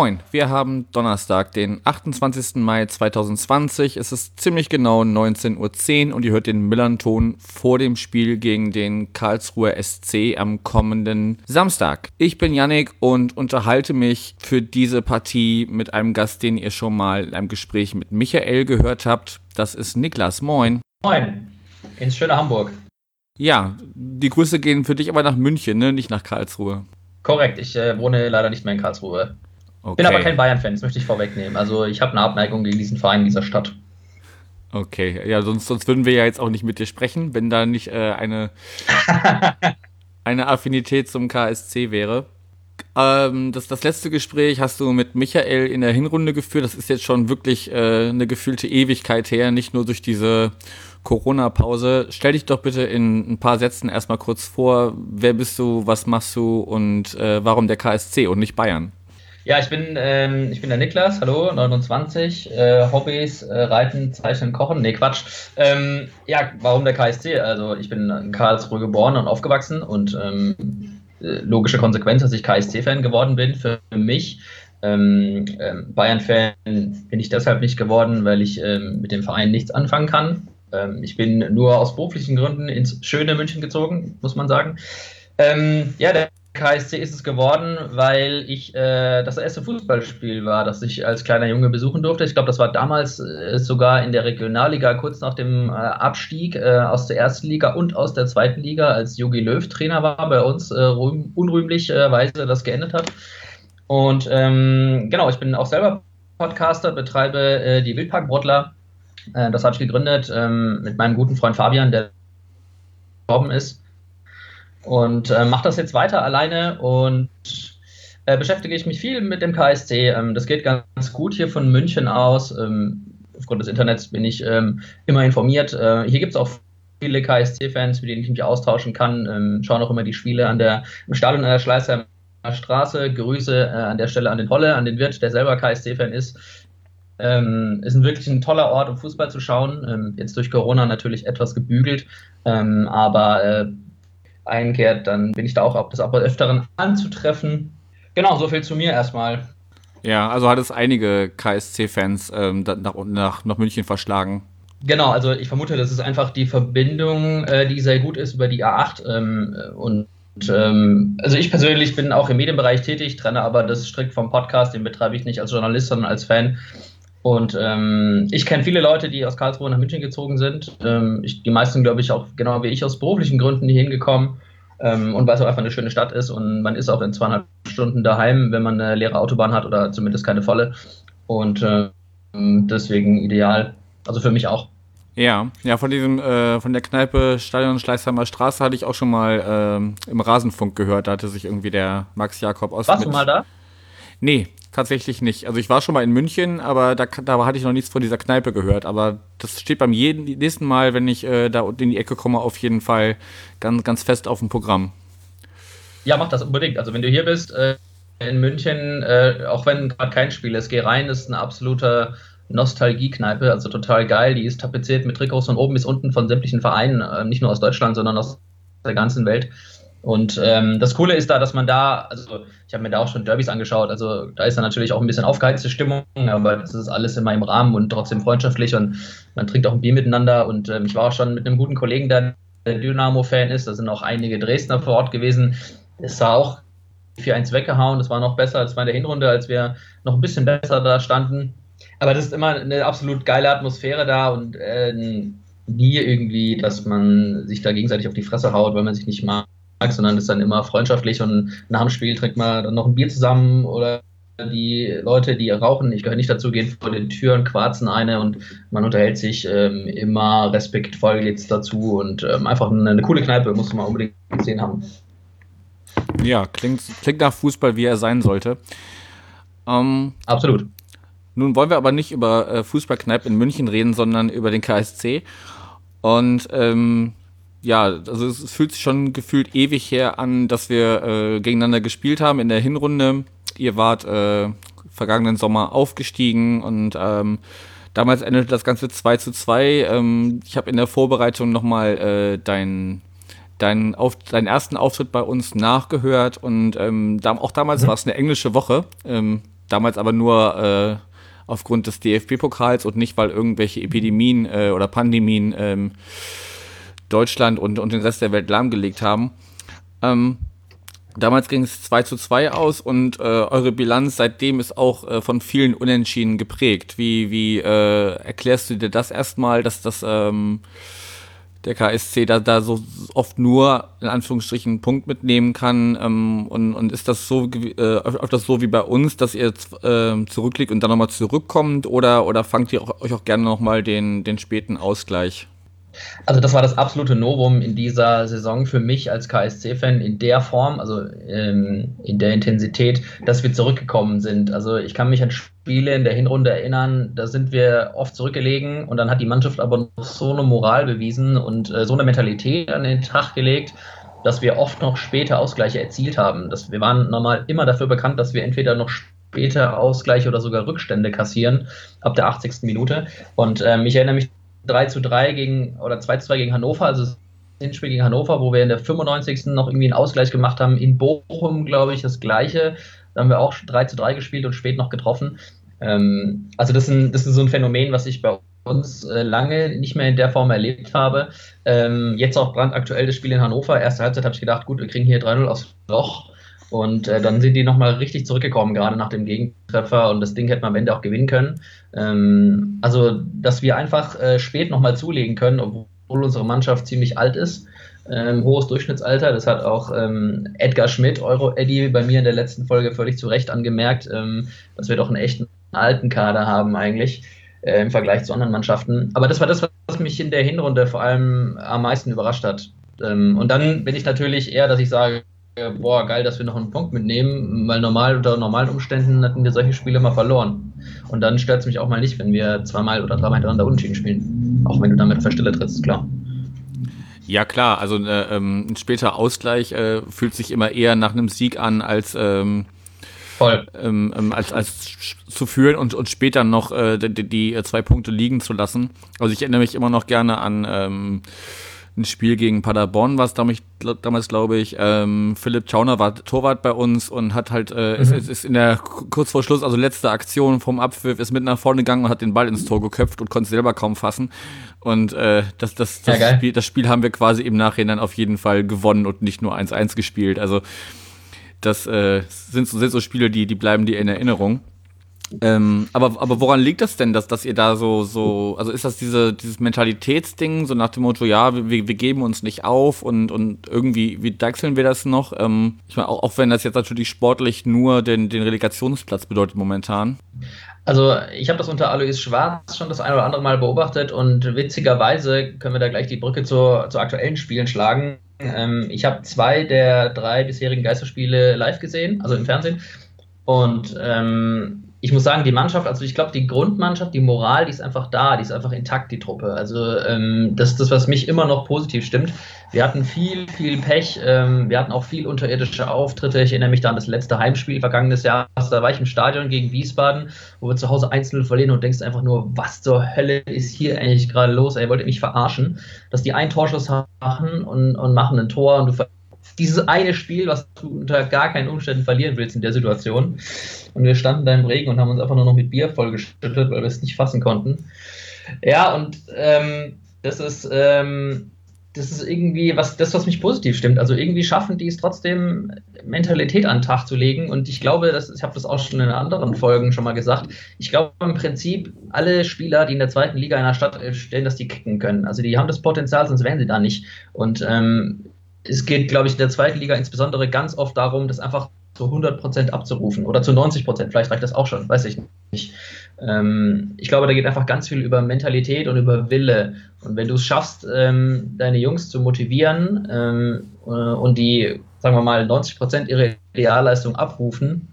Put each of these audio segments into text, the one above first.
Moin, wir haben Donnerstag, den 28. Mai 2020. Es ist ziemlich genau 19.10 Uhr und ihr hört den Millern-Ton vor dem Spiel gegen den Karlsruher SC am kommenden Samstag. Ich bin Yannick und unterhalte mich für diese Partie mit einem Gast, den ihr schon mal in einem Gespräch mit Michael gehört habt. Das ist Niklas. Moin. Moin, ins schöne Hamburg. Ja, die Grüße gehen für dich aber nach München, ne? nicht nach Karlsruhe. Korrekt, ich äh, wohne leider nicht mehr in Karlsruhe. Okay. Bin aber kein Bayern-Fan, das möchte ich vorwegnehmen. Also ich habe eine Abneigung gegen diesen Verein dieser Stadt. Okay, ja, sonst, sonst würden wir ja jetzt auch nicht mit dir sprechen, wenn da nicht äh, eine, eine Affinität zum KSC wäre. Ähm, das, das letzte Gespräch hast du mit Michael in der Hinrunde geführt. Das ist jetzt schon wirklich äh, eine gefühlte Ewigkeit her, nicht nur durch diese Corona-Pause. Stell dich doch bitte in ein paar Sätzen erstmal kurz vor. Wer bist du, was machst du und äh, warum der KSC und nicht Bayern? Ja, ich bin, ähm, ich bin der Niklas, hallo, 29, äh, Hobbys, äh, Reiten, Zeichnen, Kochen, nee, Quatsch. Ähm, ja, warum der KSC? Also ich bin in Karlsruhe geboren und aufgewachsen und ähm, äh, logische Konsequenz, dass ich KSC-Fan geworden bin für mich. Ähm, ähm, Bayern-Fan bin ich deshalb nicht geworden, weil ich ähm, mit dem Verein nichts anfangen kann. Ich bin nur aus beruflichen Gründen ins schöne München gezogen, muss man sagen. Ähm, ja, der KSC ist es geworden, weil ich äh, das erste Fußballspiel war, das ich als kleiner Junge besuchen durfte. Ich glaube, das war damals äh, sogar in der Regionalliga kurz nach dem äh, Abstieg äh, aus der ersten Liga und aus der zweiten Liga, als Jogi Löw Trainer war bei uns, äh, unrühmlicherweise das geendet hat. Und ähm, genau, ich bin auch selber Podcaster, betreibe äh, die Wildpark-Brottler. das habe ich gegründet ähm, mit meinem guten Freund Fabian, der gestorben ist und äh, mache das jetzt weiter alleine und äh, beschäftige ich mich viel mit dem KSC. Ähm, das geht ganz gut hier von München aus. Ähm, aufgrund des Internets bin ich ähm, immer informiert. Äh, hier gibt es auch viele KSC-Fans, mit denen ich mich austauschen kann. Ähm, schauen auch immer die Spiele an der, im Stadion an der Schleißheimer Straße. Grüße äh, an der Stelle an den Holle, an den Wirt, der selber KSC-Fan ist. Ähm, ist ein wirklich ein toller Ort, um Fußball zu schauen. Ähm, jetzt durch Corona natürlich etwas gebügelt, ähm, aber äh, einkehrt, dann bin ich da auch ab des Öfteren anzutreffen. Genau, so viel zu mir erstmal. Ja, also hat es einige KSC-Fans ähm, nach, nach, nach München verschlagen. Genau, also ich vermute, das ist einfach die Verbindung, äh, die sehr gut ist über die A8. Ähm, und ähm, also ich persönlich bin auch im Medienbereich tätig, trenne aber das strikt vom Podcast, den betreibe ich nicht als Journalist, sondern als Fan. Und ähm, ich kenne viele Leute, die aus Karlsruhe nach München gezogen sind. Ähm, ich, die meisten, glaube ich, auch genau wie ich aus beruflichen Gründen hier hingekommen. Ähm, und weil es auch einfach eine schöne Stadt ist und man ist auch in zweieinhalb Stunden daheim, wenn man eine leere Autobahn hat oder zumindest keine volle. Und ähm, deswegen ideal. Also für mich auch. Ja, ja, von diesem, äh, von der Kneipe Stadion Schleißheimer Straße hatte ich auch schon mal ähm, im Rasenfunk gehört. Da hatte sich irgendwie der Max Jakob aus. Warst du mal da? Nee, tatsächlich nicht. Also ich war schon mal in München, aber da, da hatte ich noch nichts von dieser Kneipe gehört. Aber das steht beim jeden, nächsten Mal, wenn ich äh, da in die Ecke komme, auf jeden Fall ganz, ganz fest auf dem Programm. Ja, mach das unbedingt. Also wenn du hier bist äh, in München, äh, auch wenn gerade kein Spiel ist, geh rein, ist eine absolute Nostalgie-Kneipe, also total geil. Die ist tapeziert mit Trikots von oben bis unten von sämtlichen Vereinen, äh, nicht nur aus Deutschland, sondern aus der ganzen Welt. Und ähm, das Coole ist da, dass man da, also ich habe mir da auch schon Derbys angeschaut, also da ist dann natürlich auch ein bisschen aufgeheizte Stimmung, aber das ist alles immer im Rahmen und trotzdem freundschaftlich und man trinkt auch ein Bier miteinander und ähm, ich war auch schon mit einem guten Kollegen, der Dynamo-Fan ist, da sind auch einige Dresdner vor Ort gewesen. Es war auch 4-1 weggehauen, das war noch besser als bei der Hinrunde, als wir noch ein bisschen besser da standen. Aber das ist immer eine absolut geile Atmosphäre da und äh, nie irgendwie, dass man sich da gegenseitig auf die Fresse haut, weil man sich nicht mag sondern ist dann immer freundschaftlich und nach dem Spiel trinkt man dann noch ein Bier zusammen oder die Leute, die rauchen, ich gehöre nicht dazu, gehen vor den Türen, quarzen eine und man unterhält sich ähm, immer respektvoll geht's dazu und ähm, einfach eine, eine, coole Kneipe, muss man unbedingt gesehen haben. Ja, klingt, klingt nach Fußball, wie er sein sollte. Ähm, Absolut. Nun wollen wir aber nicht über äh, Fußballkneipe in München reden, sondern über den KSC. Und ähm, ja, also es, fühlt sich schon gefühlt ewig her an, dass wir äh, gegeneinander gespielt haben in der Hinrunde. Ihr wart äh, vergangenen Sommer aufgestiegen und ähm, damals endete das Ganze 2 zu 2. Ähm, ich habe in der Vorbereitung nochmal äh, dein deinen, auf, deinen ersten Auftritt bei uns nachgehört und ähm, da, auch damals mhm. war es eine englische Woche, ähm, damals aber nur äh, aufgrund des DFB-Pokals und nicht, weil irgendwelche Epidemien äh, oder Pandemien ähm, Deutschland und, und den Rest der Welt lahmgelegt haben. Ähm, damals ging es 2 zu 2 aus und äh, eure Bilanz seitdem ist auch äh, von vielen Unentschieden geprägt. Wie, wie äh, erklärst du dir das erstmal, dass das ähm, der KSC da, da so oft nur in Anführungsstrichen einen Punkt mitnehmen kann. Ähm, und, und ist das so äh, öfters so wie bei uns, dass ihr äh, zurückliegt und dann nochmal zurückkommt oder, oder fangt ihr auch, euch auch gerne nochmal den, den späten Ausgleich? Also das war das absolute Novum in dieser Saison für mich als KSC-Fan in der Form, also ähm, in der Intensität, dass wir zurückgekommen sind. Also ich kann mich an Spiele in der Hinrunde erinnern, da sind wir oft zurückgelegen und dann hat die Mannschaft aber noch so eine Moral bewiesen und äh, so eine Mentalität an den Tag gelegt, dass wir oft noch später Ausgleiche erzielt haben. Das, wir waren normal immer dafür bekannt, dass wir entweder noch später Ausgleiche oder sogar Rückstände kassieren ab der 80. Minute. Und ähm, ich erinnere mich 3 zu 3 gegen oder 2 zu 2 gegen Hannover, also das Hinspiel gegen Hannover, wo wir in der 95. noch irgendwie einen Ausgleich gemacht haben. In Bochum, glaube ich, das gleiche. Da haben wir auch 3 zu 3 gespielt und spät noch getroffen. Ähm, also das ist, ein, das ist so ein Phänomen, was ich bei uns äh, lange nicht mehr in der Form erlebt habe. Ähm, jetzt auch brandaktuell das Spiel in Hannover. Erste Halbzeit habe ich gedacht, gut, wir kriegen hier 3-0 aufs Loch. Und äh, dann sind die nochmal richtig zurückgekommen, gerade nach dem Gegentreffer. Und das Ding hätte man am Ende auch gewinnen können. Ähm, also, dass wir einfach äh, spät nochmal zulegen können, obwohl unsere Mannschaft ziemlich alt ist. Ähm, hohes Durchschnittsalter. Das hat auch ähm, Edgar Schmidt, Euro-Eddy, bei mir in der letzten Folge völlig zu Recht angemerkt, ähm, dass wir doch einen echten alten Kader haben eigentlich äh, im Vergleich zu anderen Mannschaften. Aber das war das, was mich in der Hinrunde vor allem am meisten überrascht hat. Ähm, und dann bin ich natürlich eher, dass ich sage, boah, geil, dass wir noch einen Punkt mitnehmen, weil normal unter normalen Umständen hatten wir solche Spiele mal verloren. Und dann stört es mich auch mal nicht, wenn wir zweimal oder dreimal hintereinander unentschieden spielen. Auch wenn du damit auf der trittst, klar. Ja, klar, also äh, ähm, ein später Ausgleich äh, fühlt sich immer eher nach einem Sieg an, als, ähm. Ähm, ähm als, als zu führen und, und später noch äh, die, die, zwei Punkte liegen zu lassen. Also ich erinnere mich immer noch gerne an ähm, ein Spiel gegen Paderborn war es damals, damals glaube ich. Ähm, Philipp Schauner war Torwart bei uns und hat halt, äh, mhm. ist, ist in der kurz vor Schluss, also letzte Aktion vom Abpfiff, ist mit nach vorne gegangen und hat den Ball ins Tor geköpft und konnte selber kaum fassen. Und äh, das, das, das, ja, Spiel, das Spiel haben wir quasi im Nachhinein auf jeden Fall gewonnen und nicht nur 1-1 gespielt. Also das äh, sind, sind so Spiele, die, die bleiben dir in Erinnerung. Ähm, aber, aber woran liegt das denn, dass, dass ihr da so, so, also ist das diese, dieses Mentalitätsding, so nach dem Motto, ja, wir, wir geben uns nicht auf und, und irgendwie, wie deichseln wir das noch? Ähm, ich meine, auch, auch wenn das jetzt natürlich sportlich nur den, den Relegationsplatz bedeutet momentan. Also ich habe das unter Alois Schwarz schon das ein oder andere Mal beobachtet und witzigerweise können wir da gleich die Brücke zu, zu aktuellen Spielen schlagen. Ähm, ich habe zwei der drei bisherigen Geisterspiele live gesehen, also im Fernsehen. Und ähm, ich muss sagen, die Mannschaft, also ich glaube, die Grundmannschaft, die Moral, die ist einfach da, die ist einfach intakt, die Truppe. Also ähm, das ist das, was mich immer noch positiv stimmt. Wir hatten viel, viel Pech, ähm, wir hatten auch viel unterirdische Auftritte. Ich erinnere mich da an das letzte Heimspiel vergangenes Jahr. Da war ich im Stadion gegen Wiesbaden, wo wir zu Hause 1-0 verlieren und denkst einfach nur, was zur Hölle ist hier eigentlich gerade los? Ey, ihr wolltet mich verarschen, dass die einen Torschuss machen und, und machen ein Tor und du dieses eine Spiel, was du unter gar keinen Umständen verlieren willst in der Situation. Und wir standen da im Regen und haben uns einfach nur noch mit Bier vollgeschüttet, weil wir es nicht fassen konnten. Ja, und ähm, das ist, ähm, das ist irgendwie was, das, was mich positiv stimmt. Also irgendwie schaffen die es trotzdem, Mentalität an den Tag zu legen. Und ich glaube, das, ich habe das auch schon in anderen Folgen schon mal gesagt. Ich glaube im Prinzip, alle Spieler, die in der zweiten Liga einer Stadt stehen, dass die kicken können. Also die haben das Potenzial, sonst wären sie da nicht. Und ähm, es geht, glaube ich, in der zweiten Liga insbesondere ganz oft darum, das einfach zu 100% abzurufen oder zu 90%, vielleicht reicht das auch schon, weiß ich nicht. Ähm, ich glaube, da geht einfach ganz viel über Mentalität und über Wille. Und wenn du es schaffst, ähm, deine Jungs zu motivieren ähm, äh, und die, sagen wir mal, 90% ihrer Idealleistung abrufen,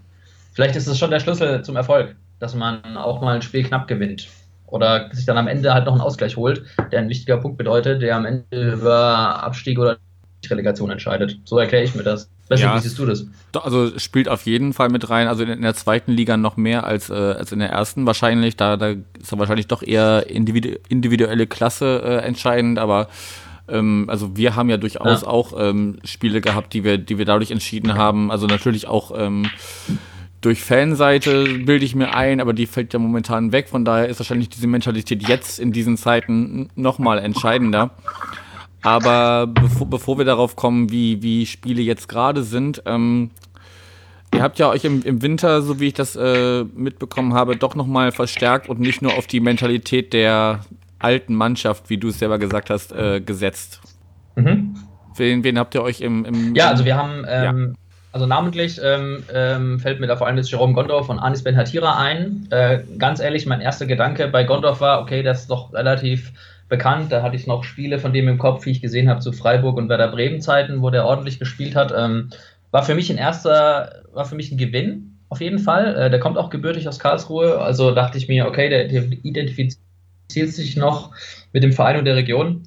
vielleicht ist es schon der Schlüssel zum Erfolg, dass man auch mal ein Spiel knapp gewinnt. Oder sich dann am Ende halt noch einen Ausgleich holt, der ein wichtiger Punkt bedeutet, der am Ende über Abstieg oder Relegation entscheidet. So erkläre ich mir das. Weiß ja, wie siehst du das? Also spielt auf jeden Fall mit rein. Also in, der zweiten Liga noch mehr als, äh, als in der ersten wahrscheinlich. Da, da ist er wahrscheinlich doch eher individu individuelle Klasse äh, entscheidend, aber ähm, also wir haben ja durchaus ja. auch ähm, Spiele gehabt, die wir, die wir dadurch entschieden haben. Also natürlich auch ähm, durch Fanseite bilde ich mir ein, aber die fällt ja momentan weg. Von daher ist wahrscheinlich diese Mentalität jetzt in diesen Zeiten nochmal entscheidender. Aber bevor, bevor wir darauf kommen, wie, wie Spiele jetzt gerade sind, ähm, ihr habt ja euch im, im Winter, so wie ich das äh, mitbekommen habe, doch nochmal verstärkt und nicht nur auf die Mentalität der alten Mannschaft, wie du es selber gesagt hast, äh, gesetzt. Mhm. Wen, wen habt ihr euch im, im Ja, also wir haben ähm, ja also namentlich ähm, ähm, fällt mir da vor allem das Jerome Gondorf und Anis Ben Hatira ein. Äh, ganz ehrlich, mein erster Gedanke bei Gondorf war, okay, das ist doch relativ bekannt. Da hatte ich noch Spiele von dem im Kopf, wie ich gesehen habe, zu Freiburg und Werder Bremen Zeiten, wo der ordentlich gespielt hat. Ähm, war für mich ein erster, war für mich ein Gewinn, auf jeden Fall. Äh, der kommt auch gebürtig aus Karlsruhe, also dachte ich mir, okay, der, der identifiziert sich noch mit dem Verein und der Region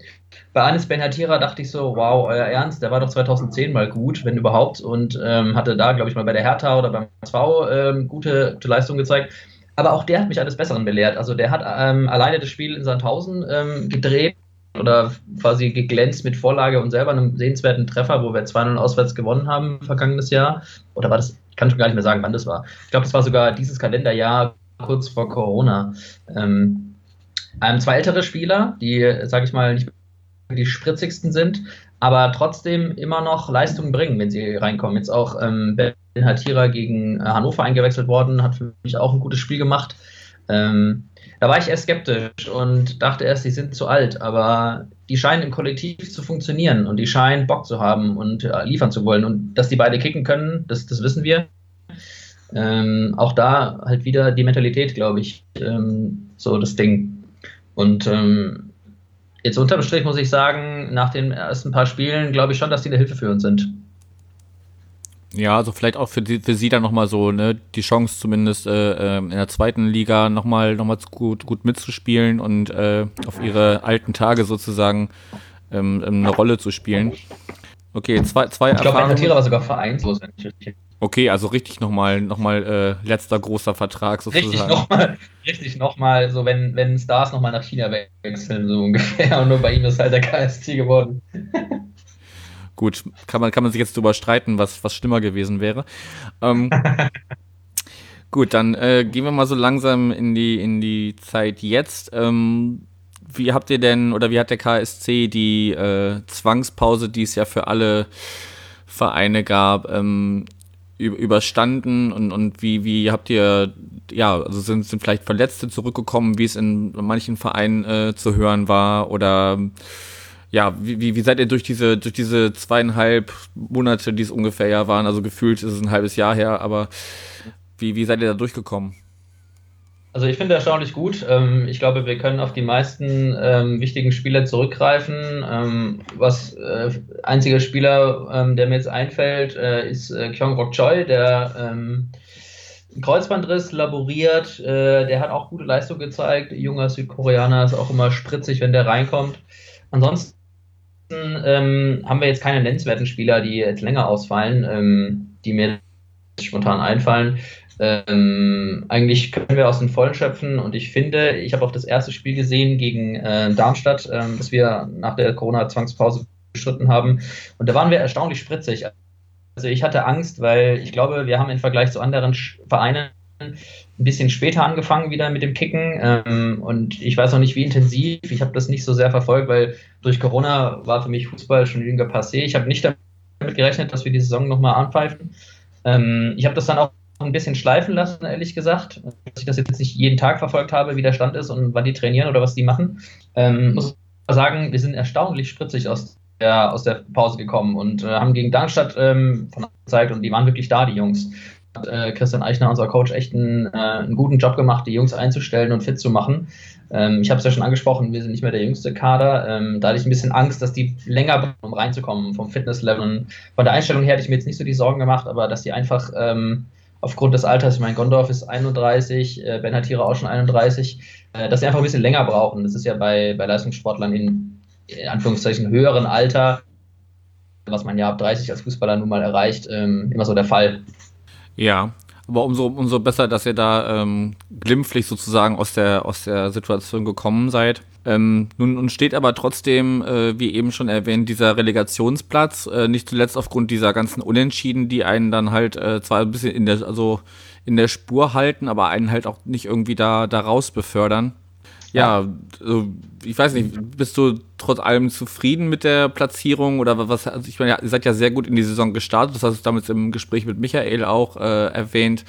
bei Anis Benhatira dachte ich so, wow, euer Ernst, der war doch 2010 mal gut, wenn überhaupt, und ähm, hatte da, glaube ich, mal bei der Hertha oder beim SV ähm, gute, gute Leistung gezeigt. Aber auch der hat mich eines Besseren belehrt. Also der hat ähm, alleine das Spiel in Sandhausen ähm, gedreht oder quasi geglänzt mit Vorlage und selber einem sehenswerten Treffer, wo wir 2-0 auswärts gewonnen haben vergangenes Jahr. Oder war das, ich kann schon gar nicht mehr sagen, wann das war. Ich glaube, das war sogar dieses Kalenderjahr kurz vor Corona. Ähm, zwei ältere Spieler, die, sage ich mal, nicht die spritzigsten sind, aber trotzdem immer noch Leistungen bringen, wenn sie reinkommen. Jetzt auch ähm, Ben Hatira gegen äh, Hannover eingewechselt worden, hat für mich auch ein gutes Spiel gemacht. Ähm, da war ich erst skeptisch und dachte erst, die sind zu alt, aber die scheinen im Kollektiv zu funktionieren und die scheinen Bock zu haben und äh, liefern zu wollen. Und dass die beide kicken können, das, das wissen wir. Ähm, auch da halt wieder die Mentalität, glaube ich, ähm, so das Ding. Und ähm, Jetzt unterm Strich muss ich sagen, nach den ersten paar Spielen glaube ich schon, dass die eine Hilfe für uns sind. Ja, also vielleicht auch für, die, für sie dann nochmal so, ne, die Chance zumindest äh, ähm, in der zweiten Liga nochmal noch mal gut, gut mitzuspielen und äh, auf ihre alten Tage sozusagen ähm, eine Rolle zu spielen. Okay, zwei, zwei ich Erfahrungen. Ich glaube, war sogar vereinslos, wenn ich richtig Okay, also richtig nochmal noch mal, äh, letzter großer Vertrag sozusagen. Richtig nochmal, richtig nochmal, so wenn, wenn Stars nochmal nach China wechseln, so ungefähr. Und nur bei ihm ist halt der KSC geworden. Gut, kann man, kann man sich jetzt drüber streiten, was, was schlimmer gewesen wäre. Ähm, gut, dann äh, gehen wir mal so langsam in die, in die Zeit jetzt. Ähm, wie habt ihr denn, oder wie hat der KSC die äh, Zwangspause, die es ja für alle Vereine gab, ähm, überstanden und, und wie, wie habt ihr, ja, also sind, sind vielleicht Verletzte zurückgekommen, wie es in manchen Vereinen äh, zu hören war oder ja, wie, wie seid ihr durch diese, durch diese zweieinhalb Monate, die es ungefähr ja waren, also gefühlt ist es ein halbes Jahr her, aber wie, wie seid ihr da durchgekommen? Also ich finde erstaunlich gut. Ähm, ich glaube, wir können auf die meisten ähm, wichtigen Spieler zurückgreifen. Ähm, was äh, einziger Spieler, der mir jetzt einfällt, äh, ist äh, Kyung-Rok Choi, der Kreuzbandriss laboriert. Äh, der hat auch gute Leistung gezeigt. Junger Südkoreaner ist auch immer spritzig, wenn der reinkommt. Ansonsten haben wir jetzt keine nennenswerten Spieler, die jetzt länger ausfallen, die mir spontan einfallen. Ähm, eigentlich können wir aus den Vollen schöpfen und ich finde, ich habe auch das erste Spiel gesehen gegen äh, Darmstadt, ähm, das wir nach der Corona-Zwangspause bestritten haben und da waren wir erstaunlich spritzig. Also ich hatte Angst, weil ich glaube, wir haben im Vergleich zu anderen Vereinen ein bisschen später angefangen wieder mit dem Kicken ähm, und ich weiß noch nicht, wie intensiv. Ich habe das nicht so sehr verfolgt, weil durch Corona war für mich Fußball schon jünger passé. Ich habe nicht damit gerechnet, dass wir die Saison nochmal anpfeifen. Ähm, ich habe das dann auch ein bisschen schleifen lassen, ehrlich gesagt. Dass ich das jetzt nicht jeden Tag verfolgt habe, wie der Stand ist und wann die trainieren oder was die machen. Ähm, muss sagen, wir sind erstaunlich spritzig aus der, aus der Pause gekommen und äh, haben gegen Darmstadt ähm, von gezeigt und die waren wirklich da, die Jungs. Hat äh, Christian Eichner, unser Coach, echt einen, äh, einen, guten Job gemacht, die Jungs einzustellen und fit zu machen. Ähm, ich habe es ja schon angesprochen, wir sind nicht mehr der jüngste Kader. Ähm, da hatte ich ein bisschen Angst, dass die länger brauchen, um reinzukommen vom Fitnesslevel. Von der Einstellung her hätte ich mir jetzt nicht so die Sorgen gemacht, aber dass die einfach ähm, aufgrund des Alters, ich meine, Gondorf ist 31, äh, Ben Hatira auch schon 31, äh, dass sie einfach ein bisschen länger brauchen. Das ist ja bei, bei Leistungssportlern in, in Anführungszeichen höheren Alter was man ja ab 30 als Fußballer nun mal erreicht, ähm, immer so der Fall. Ja, aber umso, umso besser, dass ihr da ähm, glimpflich sozusagen aus der, aus der Situation gekommen seid. Ähm, nun, nun steht aber trotzdem, äh, wie eben schon erwähnt, dieser Relegationsplatz, äh, nicht zuletzt aufgrund dieser ganzen Unentschieden, die einen dann halt äh, zwar ein bisschen in der, also in der Spur halten, aber einen halt auch nicht irgendwie da, da raus befördern. Ja, also, ich weiß nicht, bist du trotz allem zufrieden mit der Platzierung oder was? Also ich meine, ihr seid ja sehr gut in die Saison gestartet, das hast du damals im Gespräch mit Michael auch äh, erwähnt.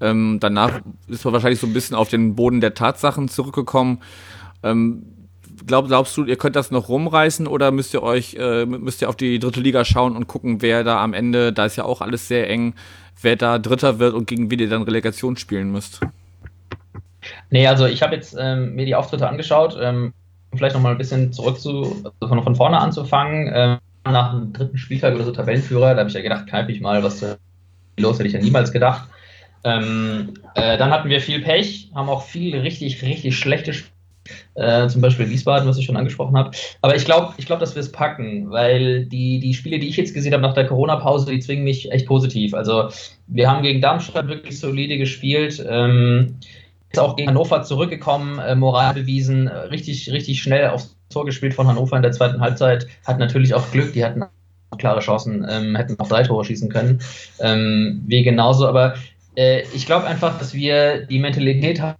Ähm, danach ist man wahrscheinlich so ein bisschen auf den Boden der Tatsachen zurückgekommen. Ähm, glaub, glaubst du, ihr könnt das noch rumreißen oder müsst ihr euch, äh, müsst ihr auf die dritte Liga schauen und gucken, wer da am Ende, da ist ja auch alles sehr eng, wer da Dritter wird und gegen wen ihr dann Relegation spielen müsst? Nee, also ich habe jetzt ähm, mir die Auftritte angeschaut, ähm, vielleicht nochmal ein bisschen zurück zu, also von, von vorne anzufangen. Ähm, nach dem dritten Spieltag oder so Tabellenführer, da habe ich ja gedacht, kneipe ich mal, was da los, hätte ich ja niemals gedacht. Ähm, äh, dann hatten wir viel Pech, haben auch viel richtig, richtig schlechte Spiele. Äh, zum Beispiel Wiesbaden, was ich schon angesprochen habe. Aber ich glaube, ich glaub, dass wir es packen, weil die, die Spiele, die ich jetzt gesehen habe nach der Corona-Pause, die zwingen mich echt positiv. Also wir haben gegen Darmstadt wirklich solide gespielt. Ähm, ist auch gegen Hannover zurückgekommen, äh, Moral bewiesen, richtig, richtig schnell aufs Tor gespielt von Hannover in der zweiten Halbzeit. Hat natürlich auch Glück, die hatten klare Chancen, ähm, hätten auch drei Tore schießen können. Ähm, wir genauso, aber äh, ich glaube einfach, dass wir die Mentalität haben,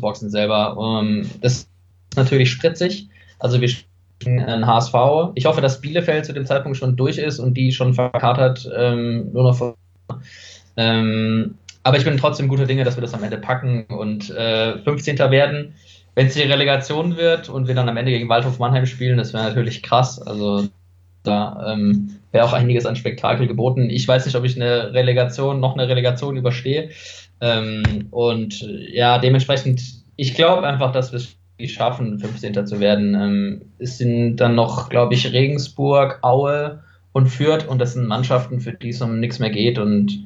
Boxen selber. Ähm, das natürlich spritzig. Also wir spielen HSV. Ich hoffe, dass Bielefeld zu dem Zeitpunkt schon durch ist und die schon verkatert ähm, nur noch vor. Ähm, aber ich bin trotzdem guter Dinge, dass wir das am Ende packen und äh, 15. werden. Wenn es die Relegation wird und wir dann am Ende gegen Waldhof Mannheim spielen, das wäre natürlich krass. Also da ähm, wäre auch einiges an Spektakel geboten. Ich weiß nicht, ob ich eine Relegation, noch eine Relegation überstehe. Ähm, und ja, dementsprechend, ich glaube einfach, dass wir es schaffen, 15. zu werden. Ähm, es sind dann noch, glaube ich, Regensburg, Aue und Fürth und das sind Mannschaften, für die es um nichts mehr geht. Und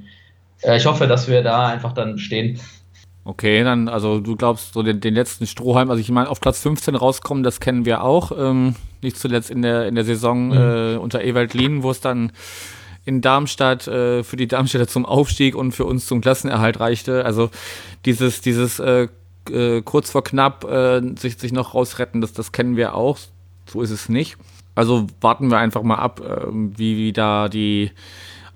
äh, ich hoffe, dass wir da einfach dann stehen. Okay, dann, also du glaubst so den, den letzten Strohhalm, also ich meine, auf Platz 15 rauskommen, das kennen wir auch. Ähm, nicht zuletzt in der, in der Saison mhm. äh, unter Ewald Lien, wo es dann in Darmstadt äh, für die Darmstädter zum Aufstieg und für uns zum Klassenerhalt reichte. Also dieses, dieses äh, äh, kurz vor knapp äh, sich, sich noch rausretten, das, das kennen wir auch. So ist es nicht. Also warten wir einfach mal ab, äh, wie, wie da die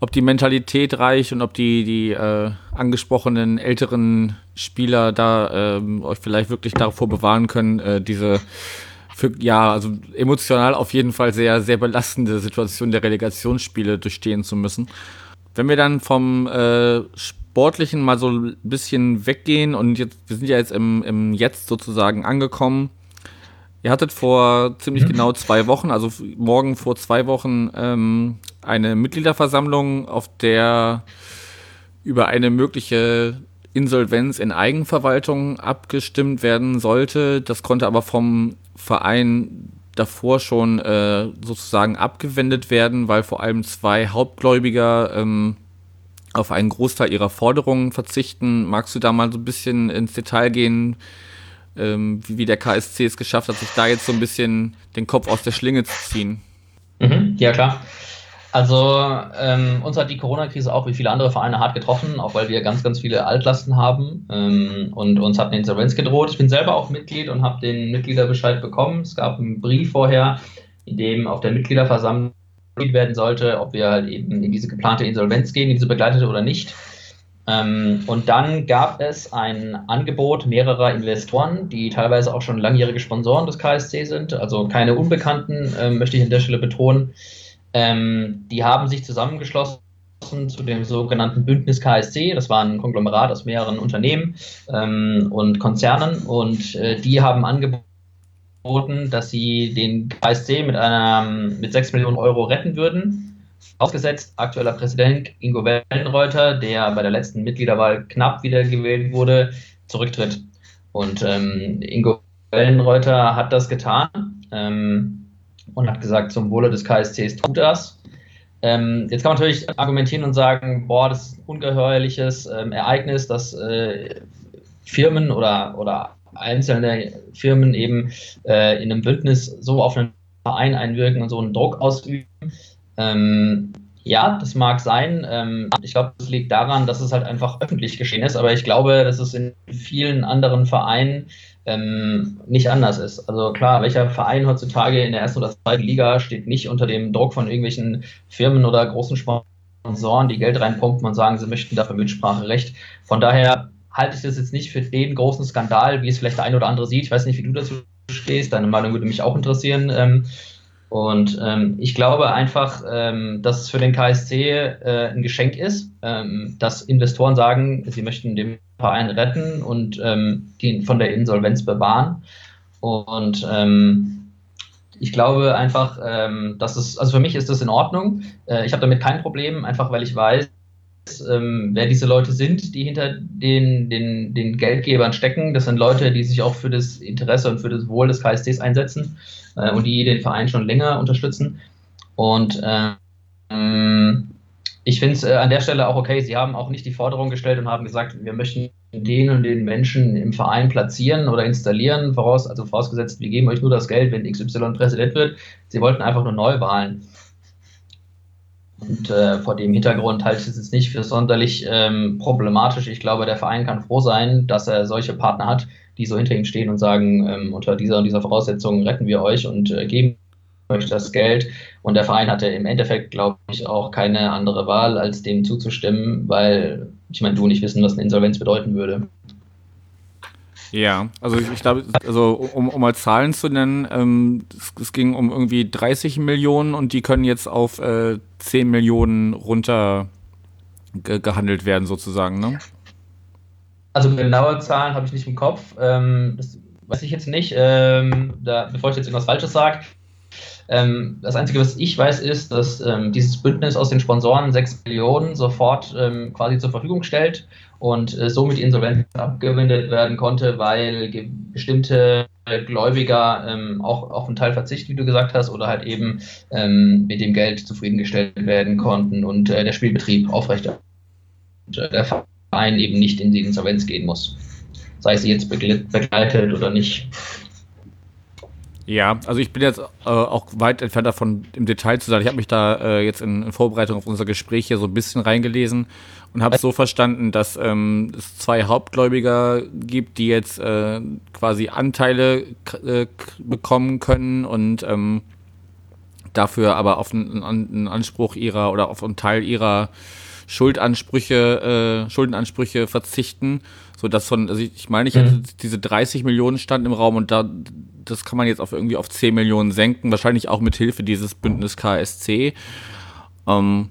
ob die Mentalität reicht und ob die, die äh, angesprochenen älteren Spieler da äh, euch vielleicht wirklich davor bewahren können, äh, diese für, ja, also emotional auf jeden Fall sehr, sehr belastende Situation der Relegationsspiele durchstehen zu müssen. Wenn wir dann vom äh, Sportlichen mal so ein bisschen weggehen und jetzt, wir sind ja jetzt im, im Jetzt sozusagen angekommen. Ihr hattet vor ziemlich mhm. genau zwei Wochen, also morgen vor zwei Wochen, ähm, eine Mitgliederversammlung, auf der über eine mögliche Insolvenz in Eigenverwaltung abgestimmt werden sollte. Das konnte aber vom Verein davor schon äh, sozusagen abgewendet werden, weil vor allem zwei Hauptgläubiger ähm, auf einen Großteil ihrer Forderungen verzichten. Magst du da mal so ein bisschen ins Detail gehen, ähm, wie, wie der KSC es geschafft hat, sich da jetzt so ein bisschen den Kopf aus der Schlinge zu ziehen? Mhm, ja, klar. Also ähm, uns hat die Corona-Krise auch wie viele andere Vereine hart getroffen, auch weil wir ganz, ganz viele Altlasten haben ähm, und uns hat eine Insolvenz gedroht. Ich bin selber auch Mitglied und habe den Mitgliederbescheid bekommen. Es gab einen Brief vorher, in dem auf der Mitgliederversammlung werden sollte, ob wir halt eben in diese geplante Insolvenz gehen, in diese begleitete oder nicht. Ähm, und dann gab es ein Angebot mehrerer Investoren, die teilweise auch schon langjährige Sponsoren des KSC sind, also keine Unbekannten, äh, möchte ich an der Stelle betonen ähm, die haben sich zusammengeschlossen zu dem sogenannten Bündnis KSC. Das war ein Konglomerat aus mehreren Unternehmen ähm, und Konzernen und äh, die haben angeboten, dass sie den KSC mit einer mit 6 Millionen Euro retten würden. Ausgesetzt aktueller Präsident Ingo Wellenreuter, der bei der letzten Mitgliederwahl knapp wiedergewählt wurde, zurücktritt. Und ähm, Ingo Wellenreuter hat das getan. Ähm, und hat gesagt, zum Wohle des KSCs tut das. Ähm, jetzt kann man natürlich argumentieren und sagen, boah, das ist ein ungeheuerliches ähm, Ereignis, dass äh, Firmen oder, oder einzelne Firmen eben äh, in einem Bündnis so auf einen Verein einwirken und so einen Druck ausüben. Ähm, ja, das mag sein. Ähm, ich glaube, das liegt daran, dass es halt einfach öffentlich geschehen ist, aber ich glaube, dass es in vielen anderen Vereinen ähm, nicht anders ist. Also klar, welcher Verein heutzutage in der ersten oder zweiten Liga steht nicht unter dem Druck von irgendwelchen Firmen oder großen Sponsoren, die Geld reinpumpen und sagen, sie möchten dafür Mitspracherecht. Von daher halte ich das jetzt nicht für den großen Skandal, wie es vielleicht der eine oder andere sieht. Ich weiß nicht, wie du dazu stehst. Deine Meinung würde mich auch interessieren. Ähm, und ähm, ich glaube einfach, ähm, dass es für den KSC äh, ein Geschenk ist, dass Investoren sagen, sie möchten den Verein retten und ihn von der Insolvenz bewahren. Und ich glaube einfach, dass es, also für mich ist das in Ordnung. Äh, ich habe damit kein Problem, einfach weil ich weiß, ähm, wer diese Leute sind, die hinter den, den, den Geldgebern stecken. Das sind Leute, die sich auch für das Interesse und für das Wohl des KSCs einsetzen äh, und die den Verein schon länger unterstützen. Und ähm, ich finde es äh, an der Stelle auch okay, sie haben auch nicht die Forderung gestellt und haben gesagt, wir möchten den und den Menschen im Verein platzieren oder installieren, voraus, also vorausgesetzt, wir geben euch nur das Geld, wenn XY Präsident wird. Sie wollten einfach nur Neuwahlen. Und äh, vor dem Hintergrund halte ich es jetzt nicht für sonderlich ähm, problematisch. Ich glaube, der Verein kann froh sein, dass er solche Partner hat, die so hinter ihm stehen und sagen, ähm, unter dieser und dieser Voraussetzung retten wir euch und äh, geben euch das Geld. Und der Verein hatte im Endeffekt, glaube ich, auch keine andere Wahl, als dem zuzustimmen, weil ich meine, du nicht wissen, was eine Insolvenz bedeuten würde. Ja, also ich, ich glaube, also um, um mal Zahlen zu nennen, ähm, es, es, ging um irgendwie 30 Millionen und die können jetzt auf äh, 10 Millionen runter ge gehandelt werden, sozusagen, ne? Also genaue Zahlen habe ich nicht im Kopf. Ähm, das weiß ich jetzt nicht. Ähm, da, bevor ich jetzt irgendwas Falsches sage, ähm, das Einzige, was ich weiß, ist, dass ähm, dieses Bündnis aus den Sponsoren 6 Millionen sofort ähm, quasi zur Verfügung stellt und äh, somit Insolvenz abgewendet werden konnte, weil bestimmte Gläubiger ähm, auch auf einen Teil Verzicht, wie du gesagt hast, oder halt eben ähm, mit dem Geld zufriedengestellt werden konnten und äh, der Spielbetrieb aufrecht und äh, der Verein eben nicht in die Insolvenz gehen muss. Sei sie jetzt begleitet oder nicht. Ja, also ich bin jetzt äh, auch weit entfernt davon, im Detail zu sein. Ich habe mich da äh, jetzt in, in, Vorbereitung auf unser Gespräch hier so ein bisschen reingelesen und habe so verstanden, dass ähm, es zwei Hauptgläubiger gibt, die jetzt äh, quasi Anteile äh, bekommen können und ähm, dafür aber auf einen, einen, Anspruch ihrer oder auf einen Teil ihrer Schuldansprüche, äh, Schuldenansprüche verzichten, so dass von, also ich meine, ich hatte mhm. diese 30 Millionen stand im Raum und da das kann man jetzt auf irgendwie auf 10 Millionen senken, wahrscheinlich auch mit Hilfe dieses Bündnis KSC. Ähm,